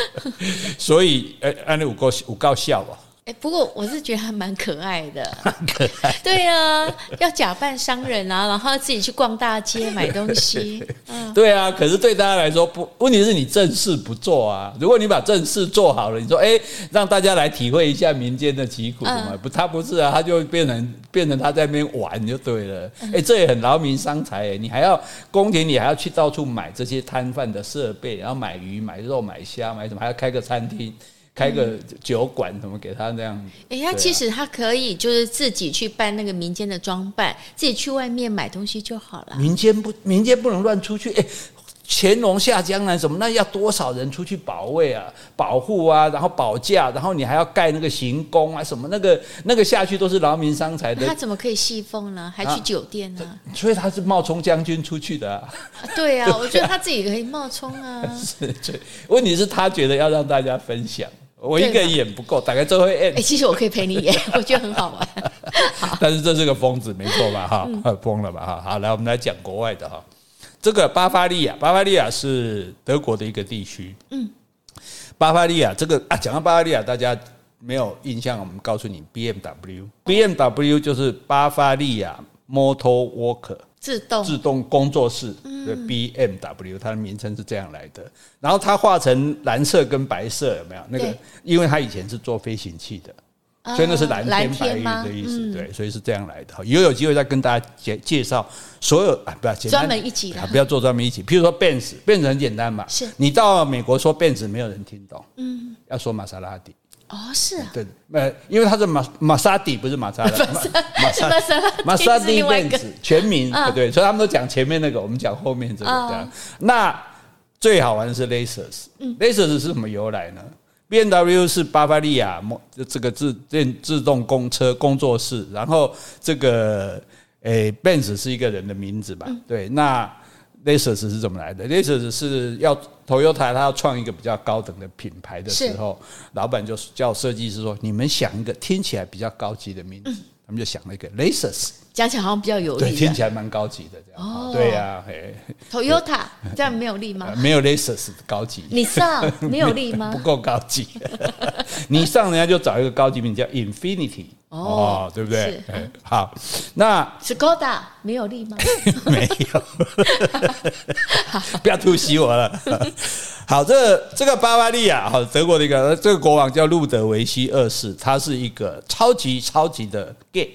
[LAUGHS] 所以，哎，安利五高五高笑吧。哎，不过我是觉得还蛮可爱的，[LAUGHS] 可爱。对啊，要假扮商人啊，然后自己去逛大街买东西。[LAUGHS] 嗯，对啊。可是对大家来说，不，问题是你正事不做啊。如果你把正事做好了，你说，哎，让大家来体会一下民间的疾苦什么？不，他不是啊，他就变成变成他在那边玩就对了。哎，这也很劳民伤财哎，你还要宫廷你还要去到处买这些摊贩的设备，然后买鱼、买肉、买虾、买什么，还要开个餐厅。开个酒馆，怎么给他这样？哎，他其实他可以就是自己去办那个民间的装扮，自己去外面买东西就好了。民间不，民间不能乱出去。哎，乾隆下江南什么，那要多少人出去保卫啊、保护啊，然后保驾，然后你还要盖那个行宫啊，什么那个那个下去都是劳民伤财的。他怎么可以戏风呢？还去酒店呢？所以他是冒充将军出去的啊。对啊，[LAUGHS] 我觉得他自己可以冒充啊。[LAUGHS] 是，对。问题是，他觉得要让大家分享。我一个人演不够，大概最后演。哎，其实我可以陪你演，[LAUGHS] 我觉得很好玩。[LAUGHS] 但是这是个疯子，没错吧？哈，[LAUGHS] 疯了吧？哈，好，来，我们来讲国外的哈。这个巴伐利亚，巴伐利亚是德国的一个地区。嗯，巴伐利亚这个啊，讲到巴伐利亚，大家没有印象，我们告诉你，BMW，BMW 就是巴伐利亚 Motor Worker。自动自动工作室的 BMW，它的名称是这样来的。然后它画成蓝色跟白色，有没有？那个，因为它以前是做飞行器的，所以那是蓝天白云的意思。对，所以是这样来的。以后有机会再跟大家介介绍所有啊，不要专门一起不要做专门一起。譬如说，Benz，Benz 很简单嘛，是你到美国说 Benz 没有人听懂，嗯，要说玛莎拉蒂。哦，是啊，对，呃，因为它是玛玛莎蒂，不是玛莎拉蒂，玛莎玛莎蒂电子全名，对，所以他们都讲前面那个，我们讲后面这个这样。那最好玩的是 Lasers，Lasers 是什么由来呢？BMW 是巴伐利亚这个自电自动公车工作室，然后这个诶，Benz 是一个人的名字吧？对，那。Lexus 是怎么来的？Lexus 是要 Toyota，他要创一个比较高等的品牌的时候，老板就叫设计师说：“你们想一个听起来比较高级的名字。”他们就想了一个 Lexus，讲起来好像比较有力，对，听起来蛮高级的这样。哦，对呀，Toyota [LAUGHS] 这样没有力吗？没有 Lexus 高级。你上没有力吗？[LAUGHS] 不够高级。[LAUGHS] 你上人家就找一个高级名叫 Infinity。哦，对不对？[LAUGHS] 好，那 Skoda 没有力吗？[LAUGHS] 没有，不要突袭我了。[LAUGHS] 好，这个、这个巴伐利亚，好，德国的一个这个国王叫路德维希二世，他是一个超级超级的 gay，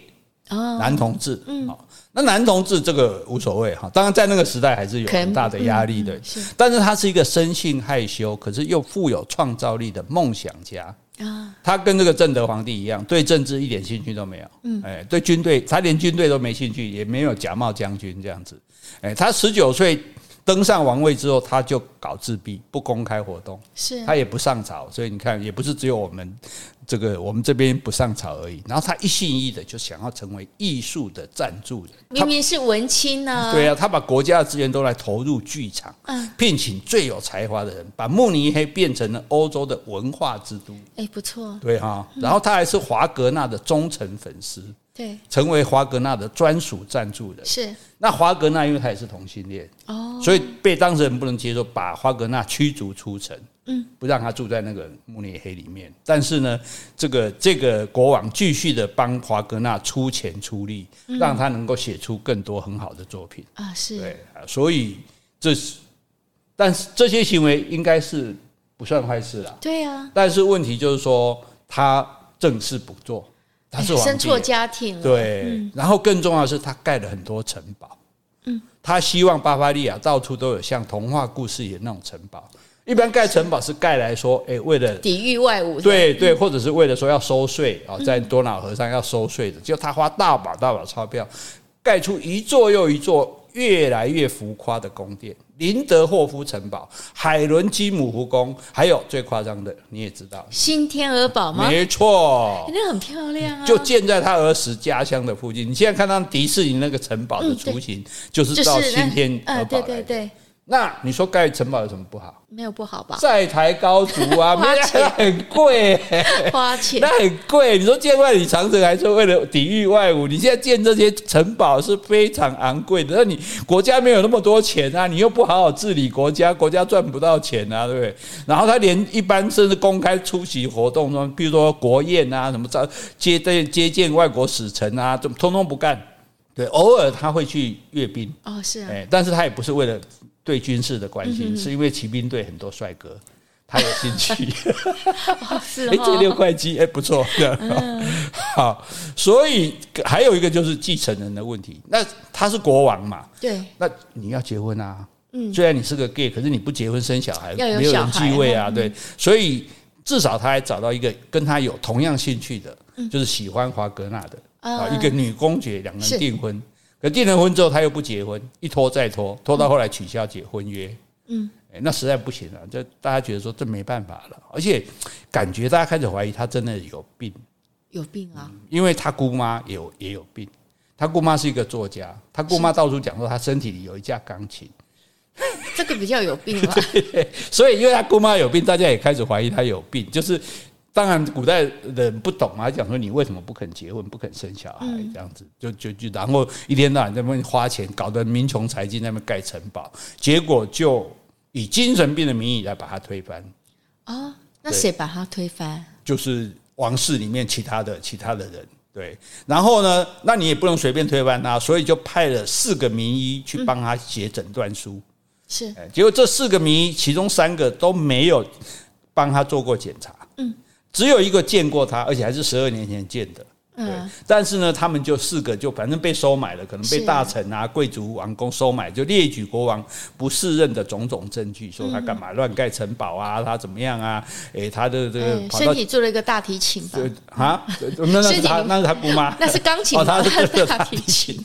男同志。嗯，好，那男同志这个无所谓哈，当然在那个时代还是有很大的压力的。但是他是一个生性害羞，可是又富有创造力的梦想家。啊，他跟这个正德皇帝一样，对政治一点兴趣都没有。嗯，哎，对军队，他连军队都没兴趣，也没有假冒将军这样子。哎，他十九岁登上王位之后，他就搞自闭，不公开活动，是他也不上朝，所以你看，也不是只有我们这个我们这边不上朝而已。然后他一心一意的就想要成为艺术的赞助人，明明是文青呢。对啊，他把国家的资源都来投入剧场，聘请最有才华的人，把慕尼黑变成了欧洲的文化之都。哎，不错，对哈。然后他还是华格纳的忠诚粉丝。对，成为华格纳的专属赞助人。是，那华格纳因为他也是同性恋哦，所以被当事人不能接受，把华格纳驱逐出城，嗯，不让他住在那个慕尼黑里面。但是呢，这个这个国王继续的帮华格纳出钱出力，让他能够写出更多很好的作品啊。是，对啊，所以这是，但是这些行为应该是不算坏事了。对呀，但是问题就是说，他正事不做。他是生错家庭了，对，嗯、然后更重要的是，他盖了很多城堡。嗯，他希望巴伐利亚到处都有像童话故事里的那种城堡。一般盖城堡是盖来说，哎，为了抵御外侮，对对，或者是为了说要收税啊，在多瑙河上要收税的。就他花大把大把钞票，盖出一座又一座越来越浮夸的宫殿。林德霍夫城堡、海伦基姆湖宫，还有最夸张的，你也知道，新天鹅堡吗？没错，那很漂亮啊，就建在他儿时家乡的附近。你现在看到迪士尼那个城堡的雏形，就是到新天鹅堡。对对对。那你说盖城堡有什么不好？没有不好吧？债台高筑啊，花钱很贵，[LAUGHS] 花钱那很贵。你说建万里长城还是为了抵御外侮？你现在建这些城堡是非常昂贵的，那你国家没有那么多钱啊，你又不好好治理国家，国家赚不到钱啊，对不对？然后他连一般甚至公开出席活动中，比如说国宴啊，什么招接待接见外国使臣啊，就通通不干。对，偶尔他会去阅兵哦，是啊，但是他也不是为了。对军事的关心，嗯、是因为骑兵队很多帅哥，他有兴趣。[LAUGHS] 哦、是哎、哦，这六块肌哎不错。嗯、[LAUGHS] 好，所以还有一个就是继承人的问题。那他是国王嘛？对。那你要结婚啊？嗯。虽然你是个 gay，可是你不结婚生小孩，小孩没有人继位啊。对。所以至少他还找到一个跟他有同样兴趣的，嗯、就是喜欢华格纳的啊，一个女公爵，两个人订婚。可订了婚之后，他又不结婚，一拖再拖，拖到后来取消结婚约。嗯，那实在不行了，就大家觉得说这没办法了，而且感觉大家开始怀疑他真的有病，有病啊！因为他姑妈有也有病，他姑妈是一个作家，他姑妈到处讲说他身体里有一架钢琴，这个比较有病啊。[LAUGHS] 对，所以因为他姑妈有病，大家也开始怀疑他有病，就是。当然，古代人不懂啊，讲说你为什么不肯结婚，不肯生小孩，这样子就就就，然后一天到晚在那边花钱，搞得民穷财尽，在那边盖城堡，结果就以精神病的名义来把他推翻。啊，那谁把他推翻？就是王室里面其他的其他的人。对，然后呢，那你也不能随便推翻他，所以就派了四个名医去帮他写诊断书。是，结果这四个名医其中三个都没有帮他做过检查。嗯。只有一个见过他，而且还是十二年前见的。嗯，但是呢，他们就四个就反正被收买了，可能被大臣啊、贵族、王公收买，就列举国王不适任的种种证据，说他干嘛乱盖城堡啊，他怎么样啊？诶，他的这个身体做了一个大提琴吧？啊，那是他，那是他姑妈，[LAUGHS] 那是钢琴，哦，他是 [LAUGHS] 大提琴。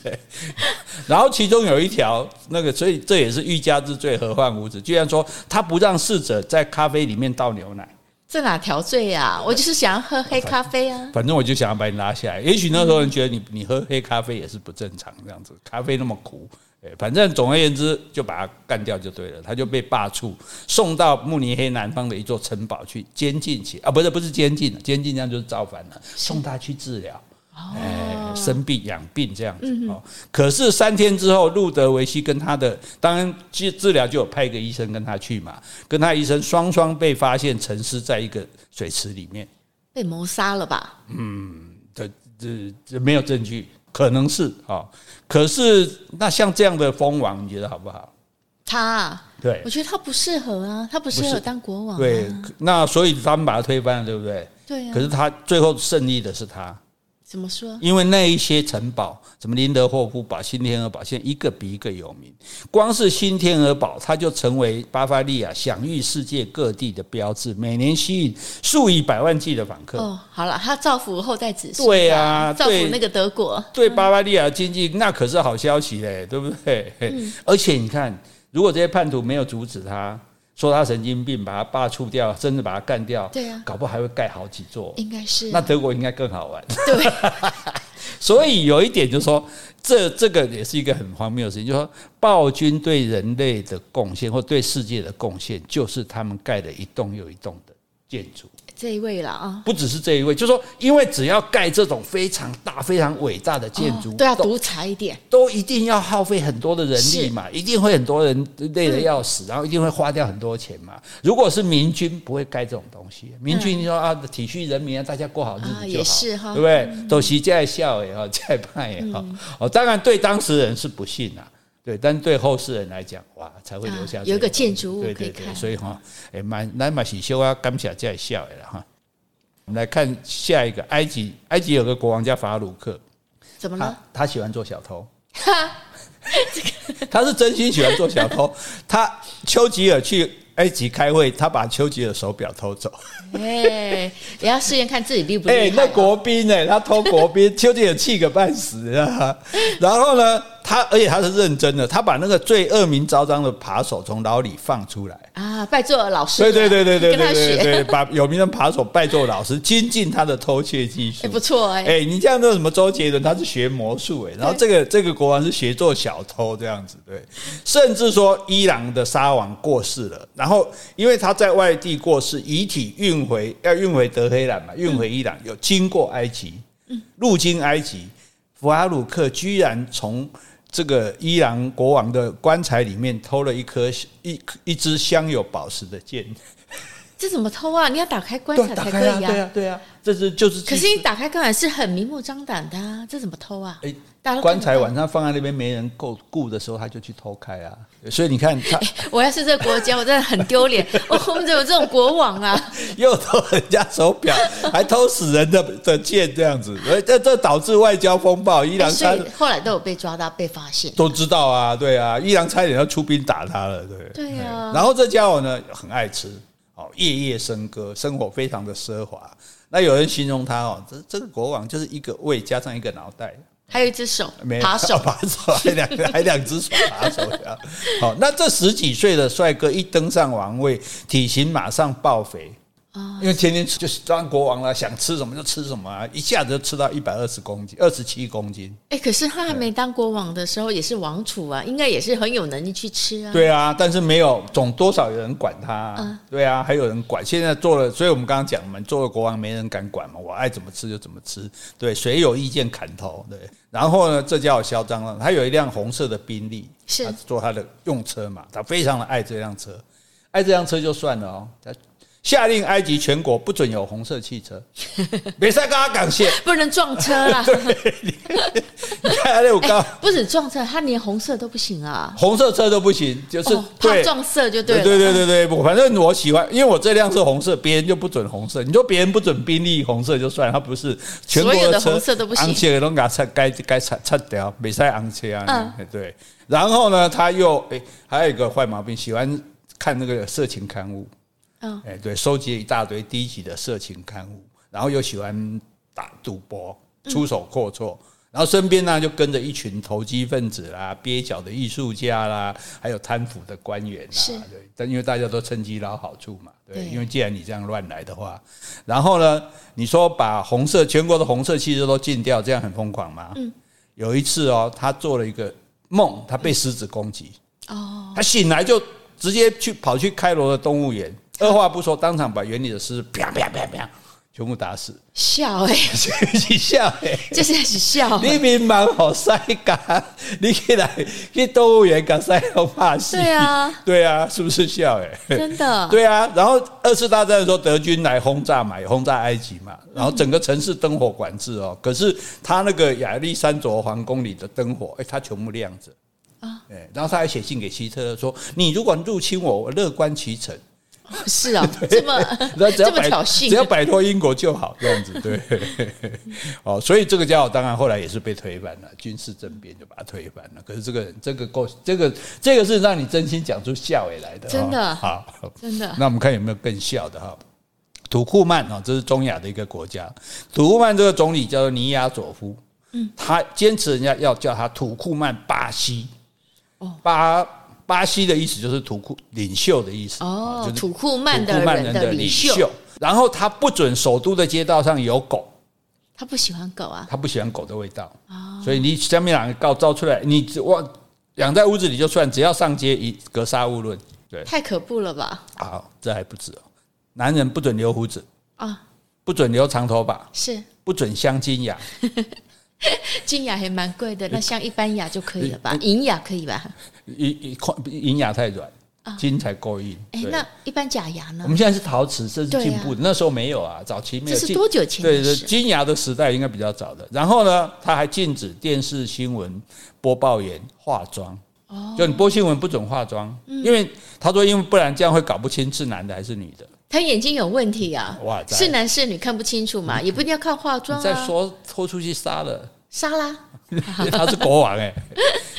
然后其中有一条，那个所以这也是欲加之罪，何患无辞？居然说他不让侍者在咖啡里面倒牛奶。在哪条罪呀？我就是想要喝黑咖啡啊。反正我就想要把你拉下来。也许那时候人觉得你你喝黑咖啡也是不正常这样子，咖啡那么苦。反正总而言之就把他干掉就对了。他就被罢黜，送到慕尼黑南方的一座城堡去监禁起啊，不是不是监禁，监禁这样就是造反了，送他去治疗。哎，生病养病这样子哦。可是三天之后，路德维希跟他的当然治治疗就有派一个医生跟他去嘛，跟他医生双双被发现沉尸在一个水池里面，被谋杀了吧？嗯，这这这没有证据，可能是啊。可是那像这样的蜂王，你觉得好不好？他对，我觉得他不适合啊，他不适合当国王。对，那所以他们把他推翻了，对不对？对啊。可是他最后胜利的是他。怎么说？因为那一些城堡，什么林德霍夫堡、新天鹅堡，现在一个比一个有名。光是新天鹅堡，它就成为巴伐利亚享誉世界各地的标志，每年吸引数以百万计的访客。哦，好了，它造福后代子孙。对啊，造福那个德国，对巴伐利亚经济那可是好消息嘞，对不对？嗯、[LAUGHS] 而且你看，如果这些叛徒没有阻止他，说他神经病，把他罢黜掉，甚至把他干掉，对啊，搞不好还会盖好几座，应该是、啊。那德国应该更好玩。对。[LAUGHS] 所以有一点就是说，这这个也是一个很荒谬的事情，就是说，暴君对人类的贡献或对世界的贡献，就是他们盖了一栋又一栋的建筑。这一位了啊，不只是这一位，就是说，因为只要盖这种非常大、非常伟大的建筑，都要独裁一点，都一定要耗费很多的人力嘛，一定会很多人累得要死，然后一定会花掉很多钱嘛。如果是民军，不会盖这种东西。民军你说啊，体恤人民啊，大家过好日子就好，也是哈，对不对？都是在笑也好，在怕也好。哦，当然对当事人是不幸啊。对，但对后世人来讲，哇，才会留下、啊、有一个建筑物可以看。对对对，所以哈，哎，蛮蛮蛮喜修啊，感谢在笑的了哈。我们来看下一个，埃及，埃及有个国王叫法鲁克，怎么了？他，他喜欢做小偷，他是真心喜欢做小偷。他丘吉尔去埃及开会，他把丘吉尔手表偷走。哎，也要试验看自己厉不厉害。哎，那国宾哎，他偷国宾，丘吉尔气个半死啊。然后呢？他而且他是认真的，他把那个最恶名昭彰的扒手从牢里放出来啊，拜做老师，对对对对对，对对学，把有名的扒手拜做老师，精进他的偷窃技术，[LAUGHS] 不错哎。哎，你这样说什么周杰伦，他是学魔术哎，然后这个这个国王是学做小偷这样子，对。甚至说伊朗的沙王过世了，然后因为他在外地过世，遗体运回要运回德黑兰嘛，运回伊朗，要经过埃及，嗯，路经埃及，福阿鲁克居然从。这个伊朗国王的棺材里面偷了一颗一一只镶有宝石的剑，这怎么偷啊？你要打开棺材才可以啊！对啊，对啊，这是就是。可是你打开棺材是很明目张胆的啊，这怎么偷啊？哎。棺材晚上放在那边没人够顾的时候，他就去偷开啊！所以你看他，[LAUGHS] 我要是这个国家，我真的很丢脸。[LAUGHS] 我们怎么有这种国王啊？又偷人家手表，[LAUGHS] 还偷死人的的剑，这样子，这这导致外交风暴。伊朗差后来都有被抓到，被发现，都知道啊，对啊，伊朗差点要出兵打他了，对。对啊。然后这家伙呢，很爱吃，哦，夜夜笙歌，生活非常的奢华。那有人形容他哦，这这个国王就是一个胃加上一个脑袋。还有一只手，[LAUGHS] 没扒手，[LAUGHS] 扒手，还两个，还两只手扒手。好，那这十几岁的帅哥一登上王位，体型马上爆肥。因为天天吃就是当国王了，想吃什么就吃什么啊，一下子就吃到一百二十公斤，二十七公斤。哎，可是他还没当国王的时候也是王储啊，应该也是很有能力去吃啊。对啊，但是没有总多少有人管他啊。对啊，还有人管。现在做了，所以我们刚刚讲嘛，做了国王没人敢管嘛，我爱怎么吃就怎么吃。对，谁有意见砍头。对，然后呢，这家伙嚣张了，他有一辆红色的宾利，是做他的用车嘛，他非常的爱这辆车，爱这辆车就算了哦。下令埃及全国不准有红色汽车，[LAUGHS] 别再跟他感谢，[LAUGHS] 不能撞车啦。[LAUGHS] 你看那我刚不止撞车，他连红色都不行啊，红色车都不行，就是怕撞色就对了。对对对对对，反正我喜欢，因为我这辆是红色，别人就不准红色。你说别人不准宾利红色就算，他不是全国的红色都不行，昂切都给他拆，该该拆拆掉，别再昂切啊。对，然后呢，他又哎，还有一个坏毛病，喜欢看那个色情刊物。哎，对，收集了一大堆低级的色情刊物，然后又喜欢打赌博、出手阔绰，然后身边呢就跟着一群投机分子啦、蹩脚的艺术家啦，还有贪腐的官员啦。对，但因为大家都趁机捞好处嘛，对，因为既然你这样乱来的话，然后呢，你说把红色全国的红色汽车都禁掉，这样很疯狂吗？嗯，有一次哦，他做了一个梦，他被狮子攻击，哦，他醒来就直接去跑去开罗的动物园。二话不说，当场把园里的狮子啪啪啪啪全部打死。笑哎，你 [LAUGHS] 笑哎，这是笑。你明蛮好塞嘎，你起来去动物园搞塞龙怕死。对啊，[LAUGHS] 对啊，是不是笑哎？真的。对啊，然后二次大战的时候，德军来轰炸嘛，轰炸埃及嘛，然后整个城市灯火管制哦。可是他那个亚历山卓皇宫里的灯火，哎，他全部亮着啊。哎，然后他还写信给希特勒说：“你如果入侵我，我乐观其成。” [LAUGHS] 是啊，这么 [LAUGHS] 这么挑衅，只要摆脱英国就好，这样子对。[LAUGHS] 哦，所以这个家伙当然后来也是被推翻了，军事政变就把他推翻了。可是这个人，这个够，这个这个是让你真心讲出笑也来的，真的好，真的。那我们看有没有更笑的哈？土库曼啊，这是中亚的一个国家。土库曼这个总理叫做尼亚佐夫，嗯，他坚持人家要叫他土库曼巴西，哦，巴。巴西的意思就是土库领袖的意思哦，就是土库曼的曼人的领袖。然后他不准首都的街道上有狗，他不喜欢狗啊，他不喜欢狗的味道，哦、所以你下面两个告招出来，你我养在屋子里就算，只要上街一格杀勿论。对，太可怖了吧？好，这还不止哦，男人不准留胡子。啊，哦、不准留长头发，是。不准镶金牙，[LAUGHS] 金牙还蛮贵的，那像一般牙就可以了吧？银牙可以吧？银银牙太软。金才够硬。哎，那一般假牙呢？我们现在是陶瓷，这是进步的。那时候没有啊，早期没有。这是多久前？对对，金牙的时代应该比较早的。然后呢，他还禁止电视新闻播报员化妆。哦，就你播新闻不准化妆，因为他说，因为不然这样会搞不清是男的还是女的。他眼睛有问题啊！哇，是男是女看不清楚嘛？也不一定要靠化妆。再说拖出去杀了，杀啦！[LAUGHS] 他是国王哎。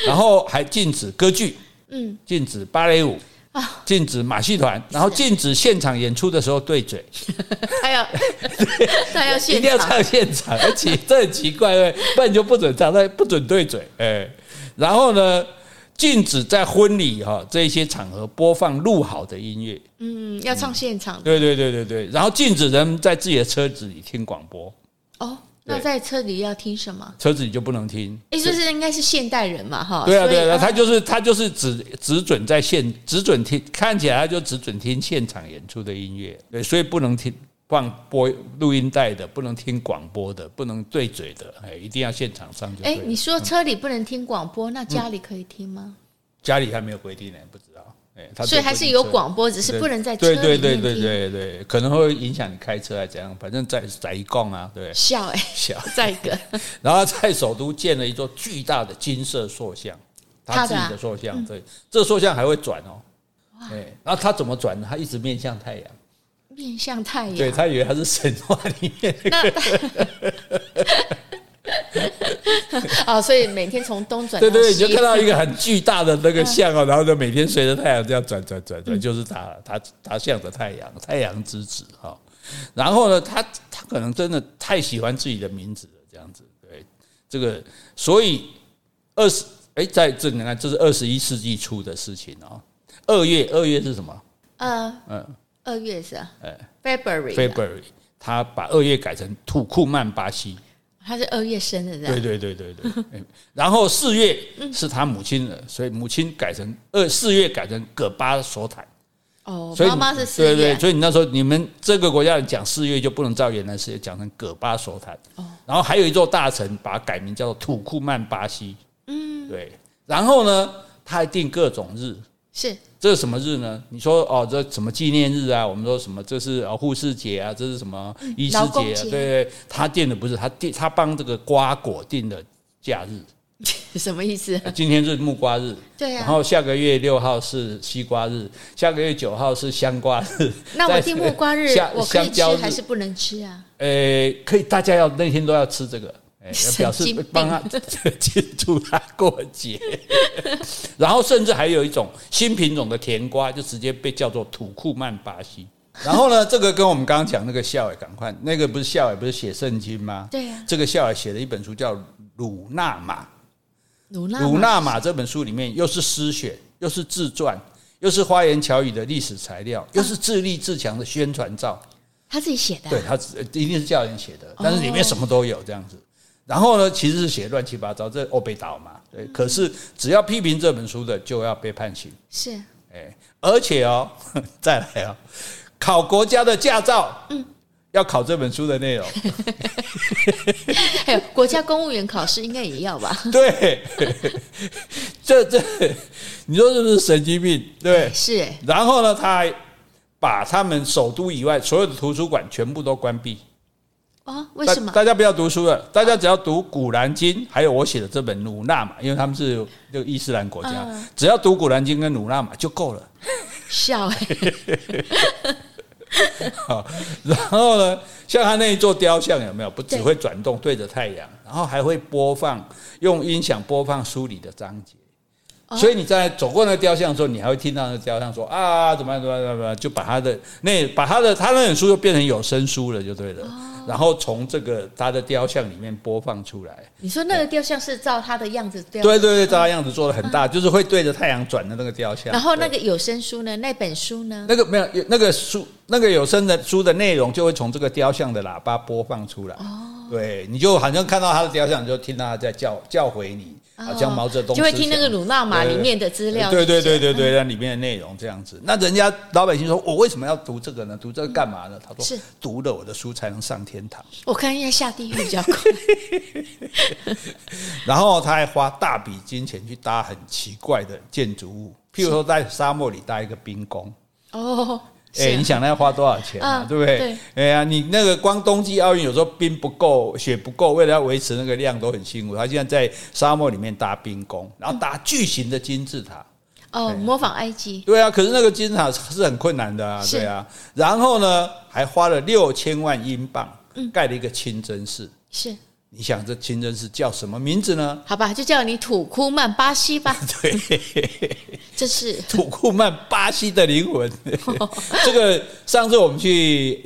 然后还禁止歌剧，嗯，禁止芭蕾舞。啊！禁止马戏团，然后禁止现场演出的时候对嘴，还要 [LAUGHS] 还要现一定要唱现场，而且这很奇怪，不然就不准唱，但不准对嘴，哎，然后呢，禁止在婚礼哈这些场合播放录好的音乐，嗯，要唱现场，对对对对对，然后禁止人在自己的车子里听广播，哦。那在车里要听什么？车子你就不能听。意思是应该是现代人嘛，哈。对啊，对啊，他就是他就是只只准在现只准听，看起来他就只准听现场演出的音乐。对，所以不能听放播录音带的，不能听广播的，不能对嘴的，哎，一定要现场上就。哎，你说车里不能听广播，那家里可以听吗？家里还没有规定呢，不知道。所以还是有广播，只是不能在车里面听。对对对对对对，可能会影响你开车还是怎样？反正在在一共啊，对。笑哎，笑 [LAUGHS] 再一个。[LAUGHS] 然后在首都建了一座巨大的金色塑像，他自己的塑像。对，这塑像还会转哦。对，然后他怎么转呢？他一直面向太阳。面向太阳。对，他以为他是神话里面那个。啊、[LAUGHS] 哦，所以每天从东转，对对，你就看到一个很巨大的那个像哦，然后就每天随着太阳这样转转转转，就是他，他他向着太阳，太阳之子哈。然后呢，他他可能真的太喜欢自己的名字了，这样子，对这个，所以二十哎，在这你看，这是二十一世纪初的事情哦。二月，二月是什么？呃嗯，二月是啊，哎，February，February，他把二月改成土库曼巴西。他是二月生的，对对对对对。然后四月是他母亲的，所以母亲改成二四月改成葛巴索坦。哦，妈妈是四月。对对，所以你那时候你们这个国家人讲四月就不能照原来四月讲成葛巴索坦。哦。然后还有一座大城把它改名叫做土库曼巴西。嗯。对。然后呢，他还定各种日。是。这是什么日呢？你说哦，这什么纪念日啊？我们说什么？这是哦护士节啊？这是什么医师节啊？对对，他定的不是他定，他帮这个瓜果定的假日，[LAUGHS] 什么意思？今天是木瓜日，对呀。然后下个月六号是西瓜日，下个月九号是香瓜日。[LAUGHS] 那我定木瓜日，我可以吃还是不能吃啊？呃，可以，大家要那天都要吃这个。表示帮他 [LAUGHS] 庆祝他过节，[LAUGHS] 然后甚至还有一种新品种的甜瓜，就直接被叫做土库曼巴西。然后呢，这个跟我们刚刚讲那个孝伟赶快，那个不是孝伟不是写圣经吗？对呀。这个孝伟写了一本书叫《鲁纳马》，鲁纳鲁纳马这本书里面又是诗选，又是自传，又是花言巧语的历史材料，又是自立自强的宣传照。他自己写的？对，他一定是叫人写的，但是里面什么都有这样子。然后呢，其实是写乱七八糟，这欧北岛嘛，对。可是只要批评这本书的，就要被判刑。是，哎，而且哦，[LAUGHS] 再来哦，考国家的驾照，嗯，要考这本书的内容。[LAUGHS] 还有国家公务员考试应该也要吧？[LAUGHS] 对，这这，你说是不是神经病？对，是。然后呢，他还把他们首都以外所有的图书馆全部都关闭。哦，为什么？大家不要读书了，大家只要读《古兰经》，还有我写的这本《努纳玛》，因为他们是这个伊斯兰国家，只要读《古兰经》跟《努纳玛》就够了。[LAUGHS] 笑欸。[LAUGHS] 好，然后呢，像他那一座雕像有没有？不只会转动，对着太阳，然后还会播放，用音响播放书里的章节。所以你在走过那个雕像的时候，你还会听到那个雕像说啊，怎么样怎么样怎么样，就把他的那把他的他那本书就变成有声书了，就对了。然后从这个他的雕像里面播放出来。你说那个雕像是照他的样子雕？对对对，照他样子做的很大，就是会对着太阳转的那个雕像。然后那个有声书呢？那本书呢？那个没有，那个书那个有声的书的内容就会从这个雕像的喇叭播放出来。哦，对，你就好像看到他的雕像，你就听到他在叫叫回你。好像毛泽东就会听那个鲁纳马里面的资料，对对对对对，那里面的内容这样子。那人家老百姓说，我为什么要读这个呢？读这个干嘛呢？他说是读了我的书才能上天堂。我看应该下地狱比较快。[LAUGHS] 然后他还花大笔金钱去搭很奇怪的建筑物，譬如说在沙漠里搭一个冰宫。哦。哎、欸，你想那要花多少钱啊？嗯、对不对？哎呀，你那个光冬季奥运有时候冰不够，雪不够，为了要维持那个量都很辛苦。他现在在沙漠里面搭冰宫，然后搭巨型的金字塔。哦，模仿埃及。对啊，可是那个金字塔是很困难的啊，对啊。然后呢，还花了六千万英镑盖了一个清真寺。是。你想这清真寺叫什么名字呢？好吧，就叫你土库曼巴西吧。[LAUGHS] 对，这是土库曼巴西的灵魂。[LAUGHS] 这个上次我们去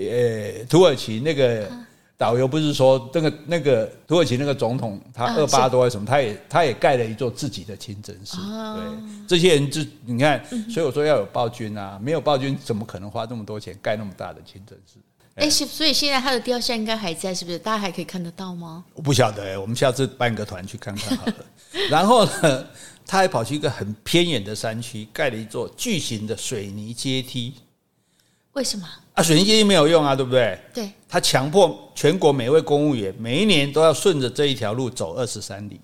呃土耳其，那个导游不是说那个那个土耳其那个总统他二八多还是什么，他也他也盖了一座自己的清真寺。对，这些人就你看，所以我说要有暴君啊，没有暴君怎么可能花这么多钱盖那么大的清真寺？哎，所以现在他的雕像应该还在，是不是？大家还可以看得到吗？我不晓得哎，我们下次办个团去看看好了。[LAUGHS] 然后呢，他还跑去一个很偏远的山区，盖了一座巨型的水泥阶梯。为什么？啊，水泥阶梯没有用啊，对不对？对。他强迫全国每位公务员每一年都要顺着这一条路走二十三里。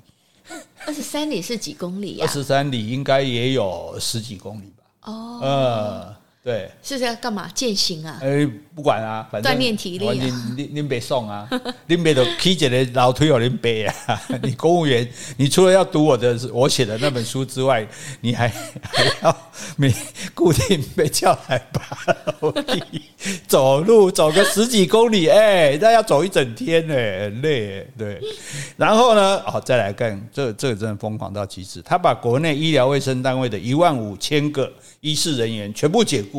[LAUGHS] 二十三里是几公里呀？二十三里应该也有十几公里吧？哦。呃对，是在干嘛？健行啊？哎，不管啊，反正锻炼体力啊。你你别送啊，[LAUGHS] 你别都起一个楼梯给你背啊。[LAUGHS] 你公务员，你除了要读我的我写的那本书之外，你还 [LAUGHS] 还要每固定被叫来爬楼梯，走路走个十几公里，哎，那要走一整天呢，很累。对，然后呢，哦，再来看这个、这个真的疯狂到极致，他把国内医疗卫生单位的一万五千个。医事人员全部解雇，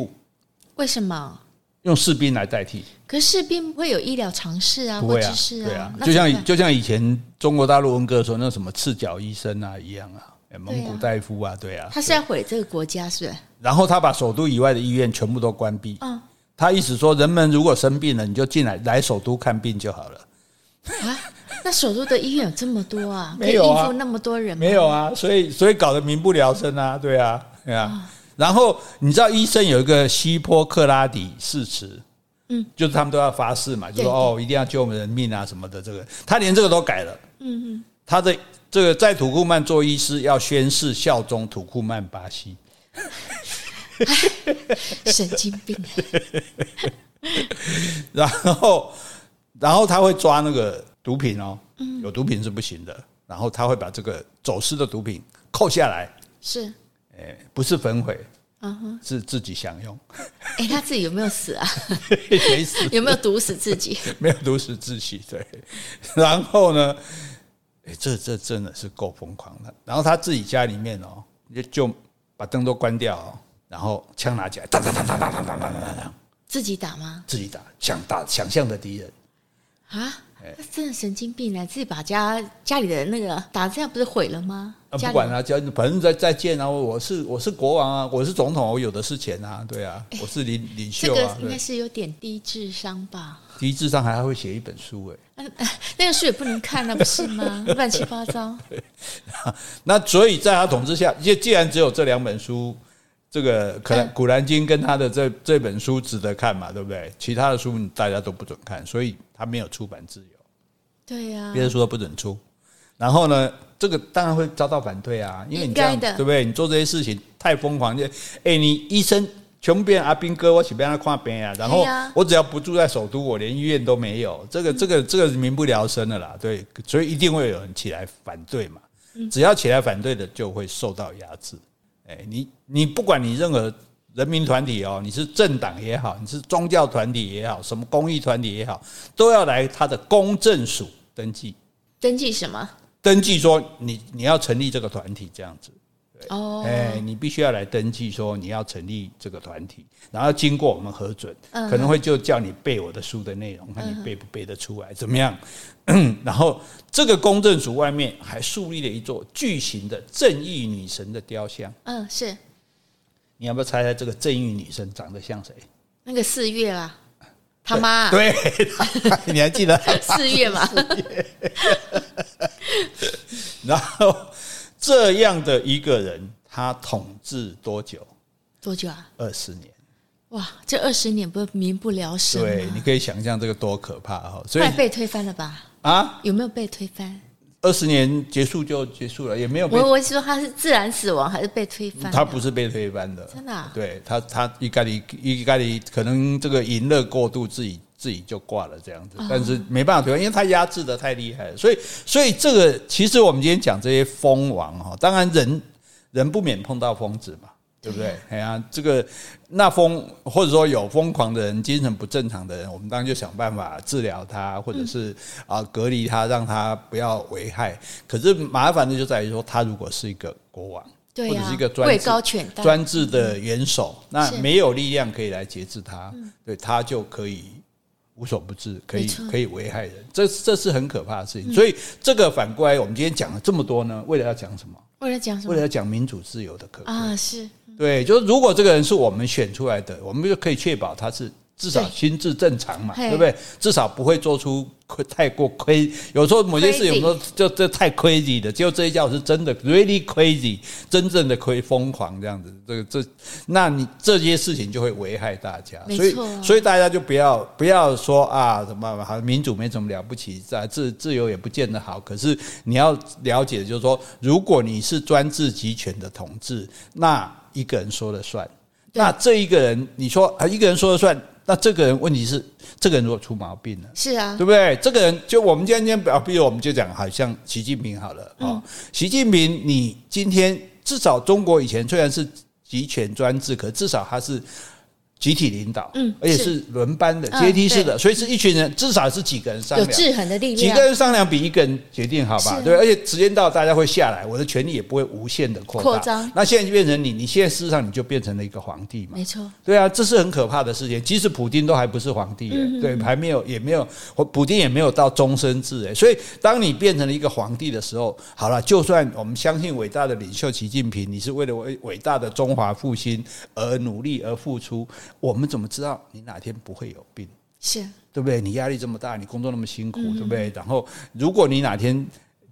为什么？用士兵来代替？可是士兵不会有医疗常识啊，或知识啊，对啊，就像就像以前中国大陆文革的时候那什么赤脚医生啊一样啊，蒙古大夫啊，对啊，他是要毁这个国家，是是？然后他把首都以外的医院全部都关闭。嗯，他意思说，人们如果生病了，你就进来来首都看病就好了。啊，那首都的医院有这么多啊？没有啊，可以应付那么多人？没有啊，所以所以搞得民不聊生啊，对啊，对啊。然后你知道医生有一个希波克拉底誓词，嗯，就是他们都要发誓嘛，就说哦，一定要救我们人命啊什么的。这个他连这个都改了，嗯嗯，他的这个在土库曼做医师要宣誓效忠土库曼巴西，[LAUGHS] 神经病。[LAUGHS] 然后，然后他会抓那个毒品哦，有毒品是不行的。然后他会把这个走私的毒品扣下来，是。哎，不是焚毁，嗯哼，是自己享用。哎，他自己有没有死啊？[LAUGHS] 没死。有没有毒死自己？[LAUGHS] 没有毒死自己。对。然后呢？哎，这这真的是够疯狂的。然后他自己家里面哦，就就把灯都关掉哦，然后枪拿起来，当当当当当当当当当，自己打吗？自己打，想打想象的敌人啊。真的神经病啊！自己把家家里的那个打这样，不是毁了吗？啊，不管他，家反正再再见啊！我是我是国王啊，我是总统，我有的是钱啊，对啊，我是领领袖啊。这个应该是有点低智商吧？低智商还还会写一本书哎，[LAUGHS] 那个书也不能看啊，不是吗？[LAUGHS] 乱七八糟。[LAUGHS] 那所以在他统治下，既既然只有这两本书，这个可能《古兰经》跟他的这这本书值得看嘛，对不对？其他的书大家都不准看，所以他没有出版自由。对呀，别的书都不准出，然后呢，这个当然会遭到反对啊，因为你这样对不对？你做这些事情太疯狂，就哎，你医生全部变阿兵哥，我岂不让他看病啊，然后我只要不住在首都，我连医院都没有，这个这个这个民不聊生的啦，对，所以一定会有人起来反对嘛，只要起来反对的，就会受到压制。哎，你你不管你任何人民团体哦，你是政党也好，你是宗教团体也好，什么公益团体也好，都要来他的公证署登记。登记什么？登记说你你要成立这个团体这样子。哦，哎，你必须要来登记，说你要成立这个团体，然后经过我们核准，可能会就叫你背我的书的内容，看你背不背得出来，怎么样？[COUGHS] 然后这个公证署外面还树立了一座巨型的正义女神的雕像。嗯，是。你要不要猜猜这个正义女神长得像谁？那个四月啊，他妈。对，[LAUGHS] 你还记得四月吗？然后。这样的一个人，他统治多久？多久啊？二十年。哇，这二十年不是民不聊生？对，你可以想象这个多可怕哈！所以快被推翻了吧？啊？有没有被推翻？二十年结束就结束了，也没有被。我我是说他是自然死亡还是被推翻？他不是被推翻的，真的、啊？对他，他一概里一概里可能这个淫乐过度，自己自己就挂了这样子，但是没办法推翻，因为他压制的太厉害了。所以，所以这个其实我们今天讲这些蜂王哈，当然人人不免碰到疯子嘛。对不对？哎呀，这个那疯或者说有疯狂的人、精神不正常的人，我们当然就想办法治疗他，或者是啊隔离他，让他不要危害。可是麻烦的就在于说，他如果是一个国王，或者是一个专制专制的元首，那没有力量可以来节制他，对他就可以无所不至，可以可以危害人。这这是很可怕的事情。所以这个反过来，我们今天讲了这么多呢，为了要讲什么？为了讲什么？为了要讲民主自由的可贵啊，是。对，就是如果这个人是我们选出来的，我们就可以确保他是至少心智正常嘛，对，对不对？至少不会做出太过亏。有时候某些事情，有时候就这太 crazy 的，结果这一家是真的 really crazy，真正的亏疯狂这样子。这个这，那你这些事情就会危害大家。所以所以大家就不要不要说啊什么好像民主没什么了不起，在自自由也不见得好。可是你要了解，就是说，如果你是专制集权的统治，那一个人说了算，那这一个人你说啊，一个人说了算，那这个人问题是，这个人如果出毛病了，是啊，对不对？这个人就我们今天表比如我们就讲，好像习近平好了啊，嗯、习近平，你今天至少中国以前虽然是集权专制，可至少他是。集体领导，嗯，而且是轮班的、阶梯式的，所以是一群人，至少是几个人商量，有制衡的力量，几个人商量比一个人决定好吧？对，而且时间到，大家会下来，我的权力也不会无限的扩张。那现在就变成你，你现在事实上你就变成了一个皇帝嘛？没错。对啊，这是很可怕的事情。即使普京都还不是皇帝，对，还没有，也没有，普京也没有到终身制。哎，所以当你变成了一个皇帝的时候，好了，就算我们相信伟大的领袖习近平，你是为了伟伟大的中华复兴而努力而付出，我们怎么知道？你哪天不会有病？是对不对？你压力这么大，你工作那么辛苦，对不对？然后，如果你哪天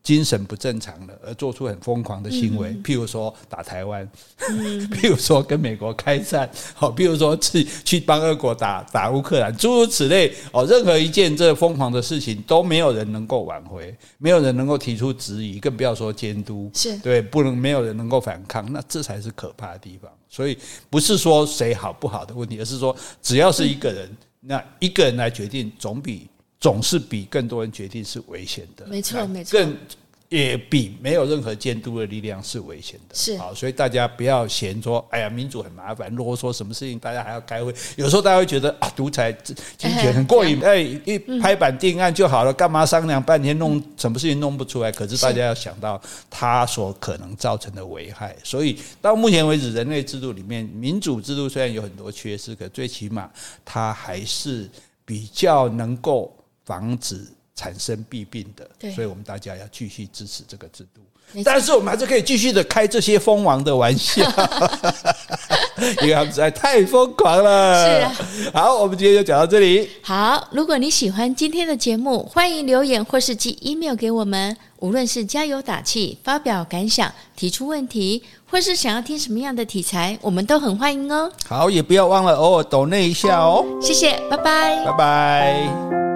精神不正常了，而做出很疯狂的行为，譬如说打台湾，[LAUGHS] 譬如说跟美国开战，[LAUGHS] 好，譬如说去去帮俄国打打乌克兰，诸如此类哦，任何一件这疯狂的事情都没有人能够挽回，没有人能够提出质疑，更不要说监督，是。对，不能没有人能够反抗，那这才是可怕的地方。所以不是说谁好不好的问题，而是说只要是一个人，那一个人来决定，总比总是比更多人决定是危险的。没错，没错。更也比没有任何监督的力量是危险的。是好，所以大家不要嫌说，哎呀，民主很麻烦，如果说什么事情大家还要开会，有时候大家会觉得啊，独裁集权很过瘾，[LAUGHS] 哎，一拍板定案就好了，干嘛商量半天弄什么事情弄不出来？可是大家要想到它所可能造成的危害。所以到目前为止，人类制度里面，民主制度虽然有很多缺失，可最起码它还是比较能够防止。产生弊病的，所以我们大家要继续支持这个制度。但是我们还是可以继续的开这些疯王的玩笑，[LAUGHS] 因为他们实在太疯狂了。是啊，好，我们今天就讲到这里。好，如果你喜欢今天的节目，欢迎留言或是寄 email 给我们。无论是加油打气、发表感想、提出问题，或是想要听什么样的题材，我们都很欢迎哦。好，也不要忘了偶尔抖那一下哦。谢谢，拜拜，拜拜。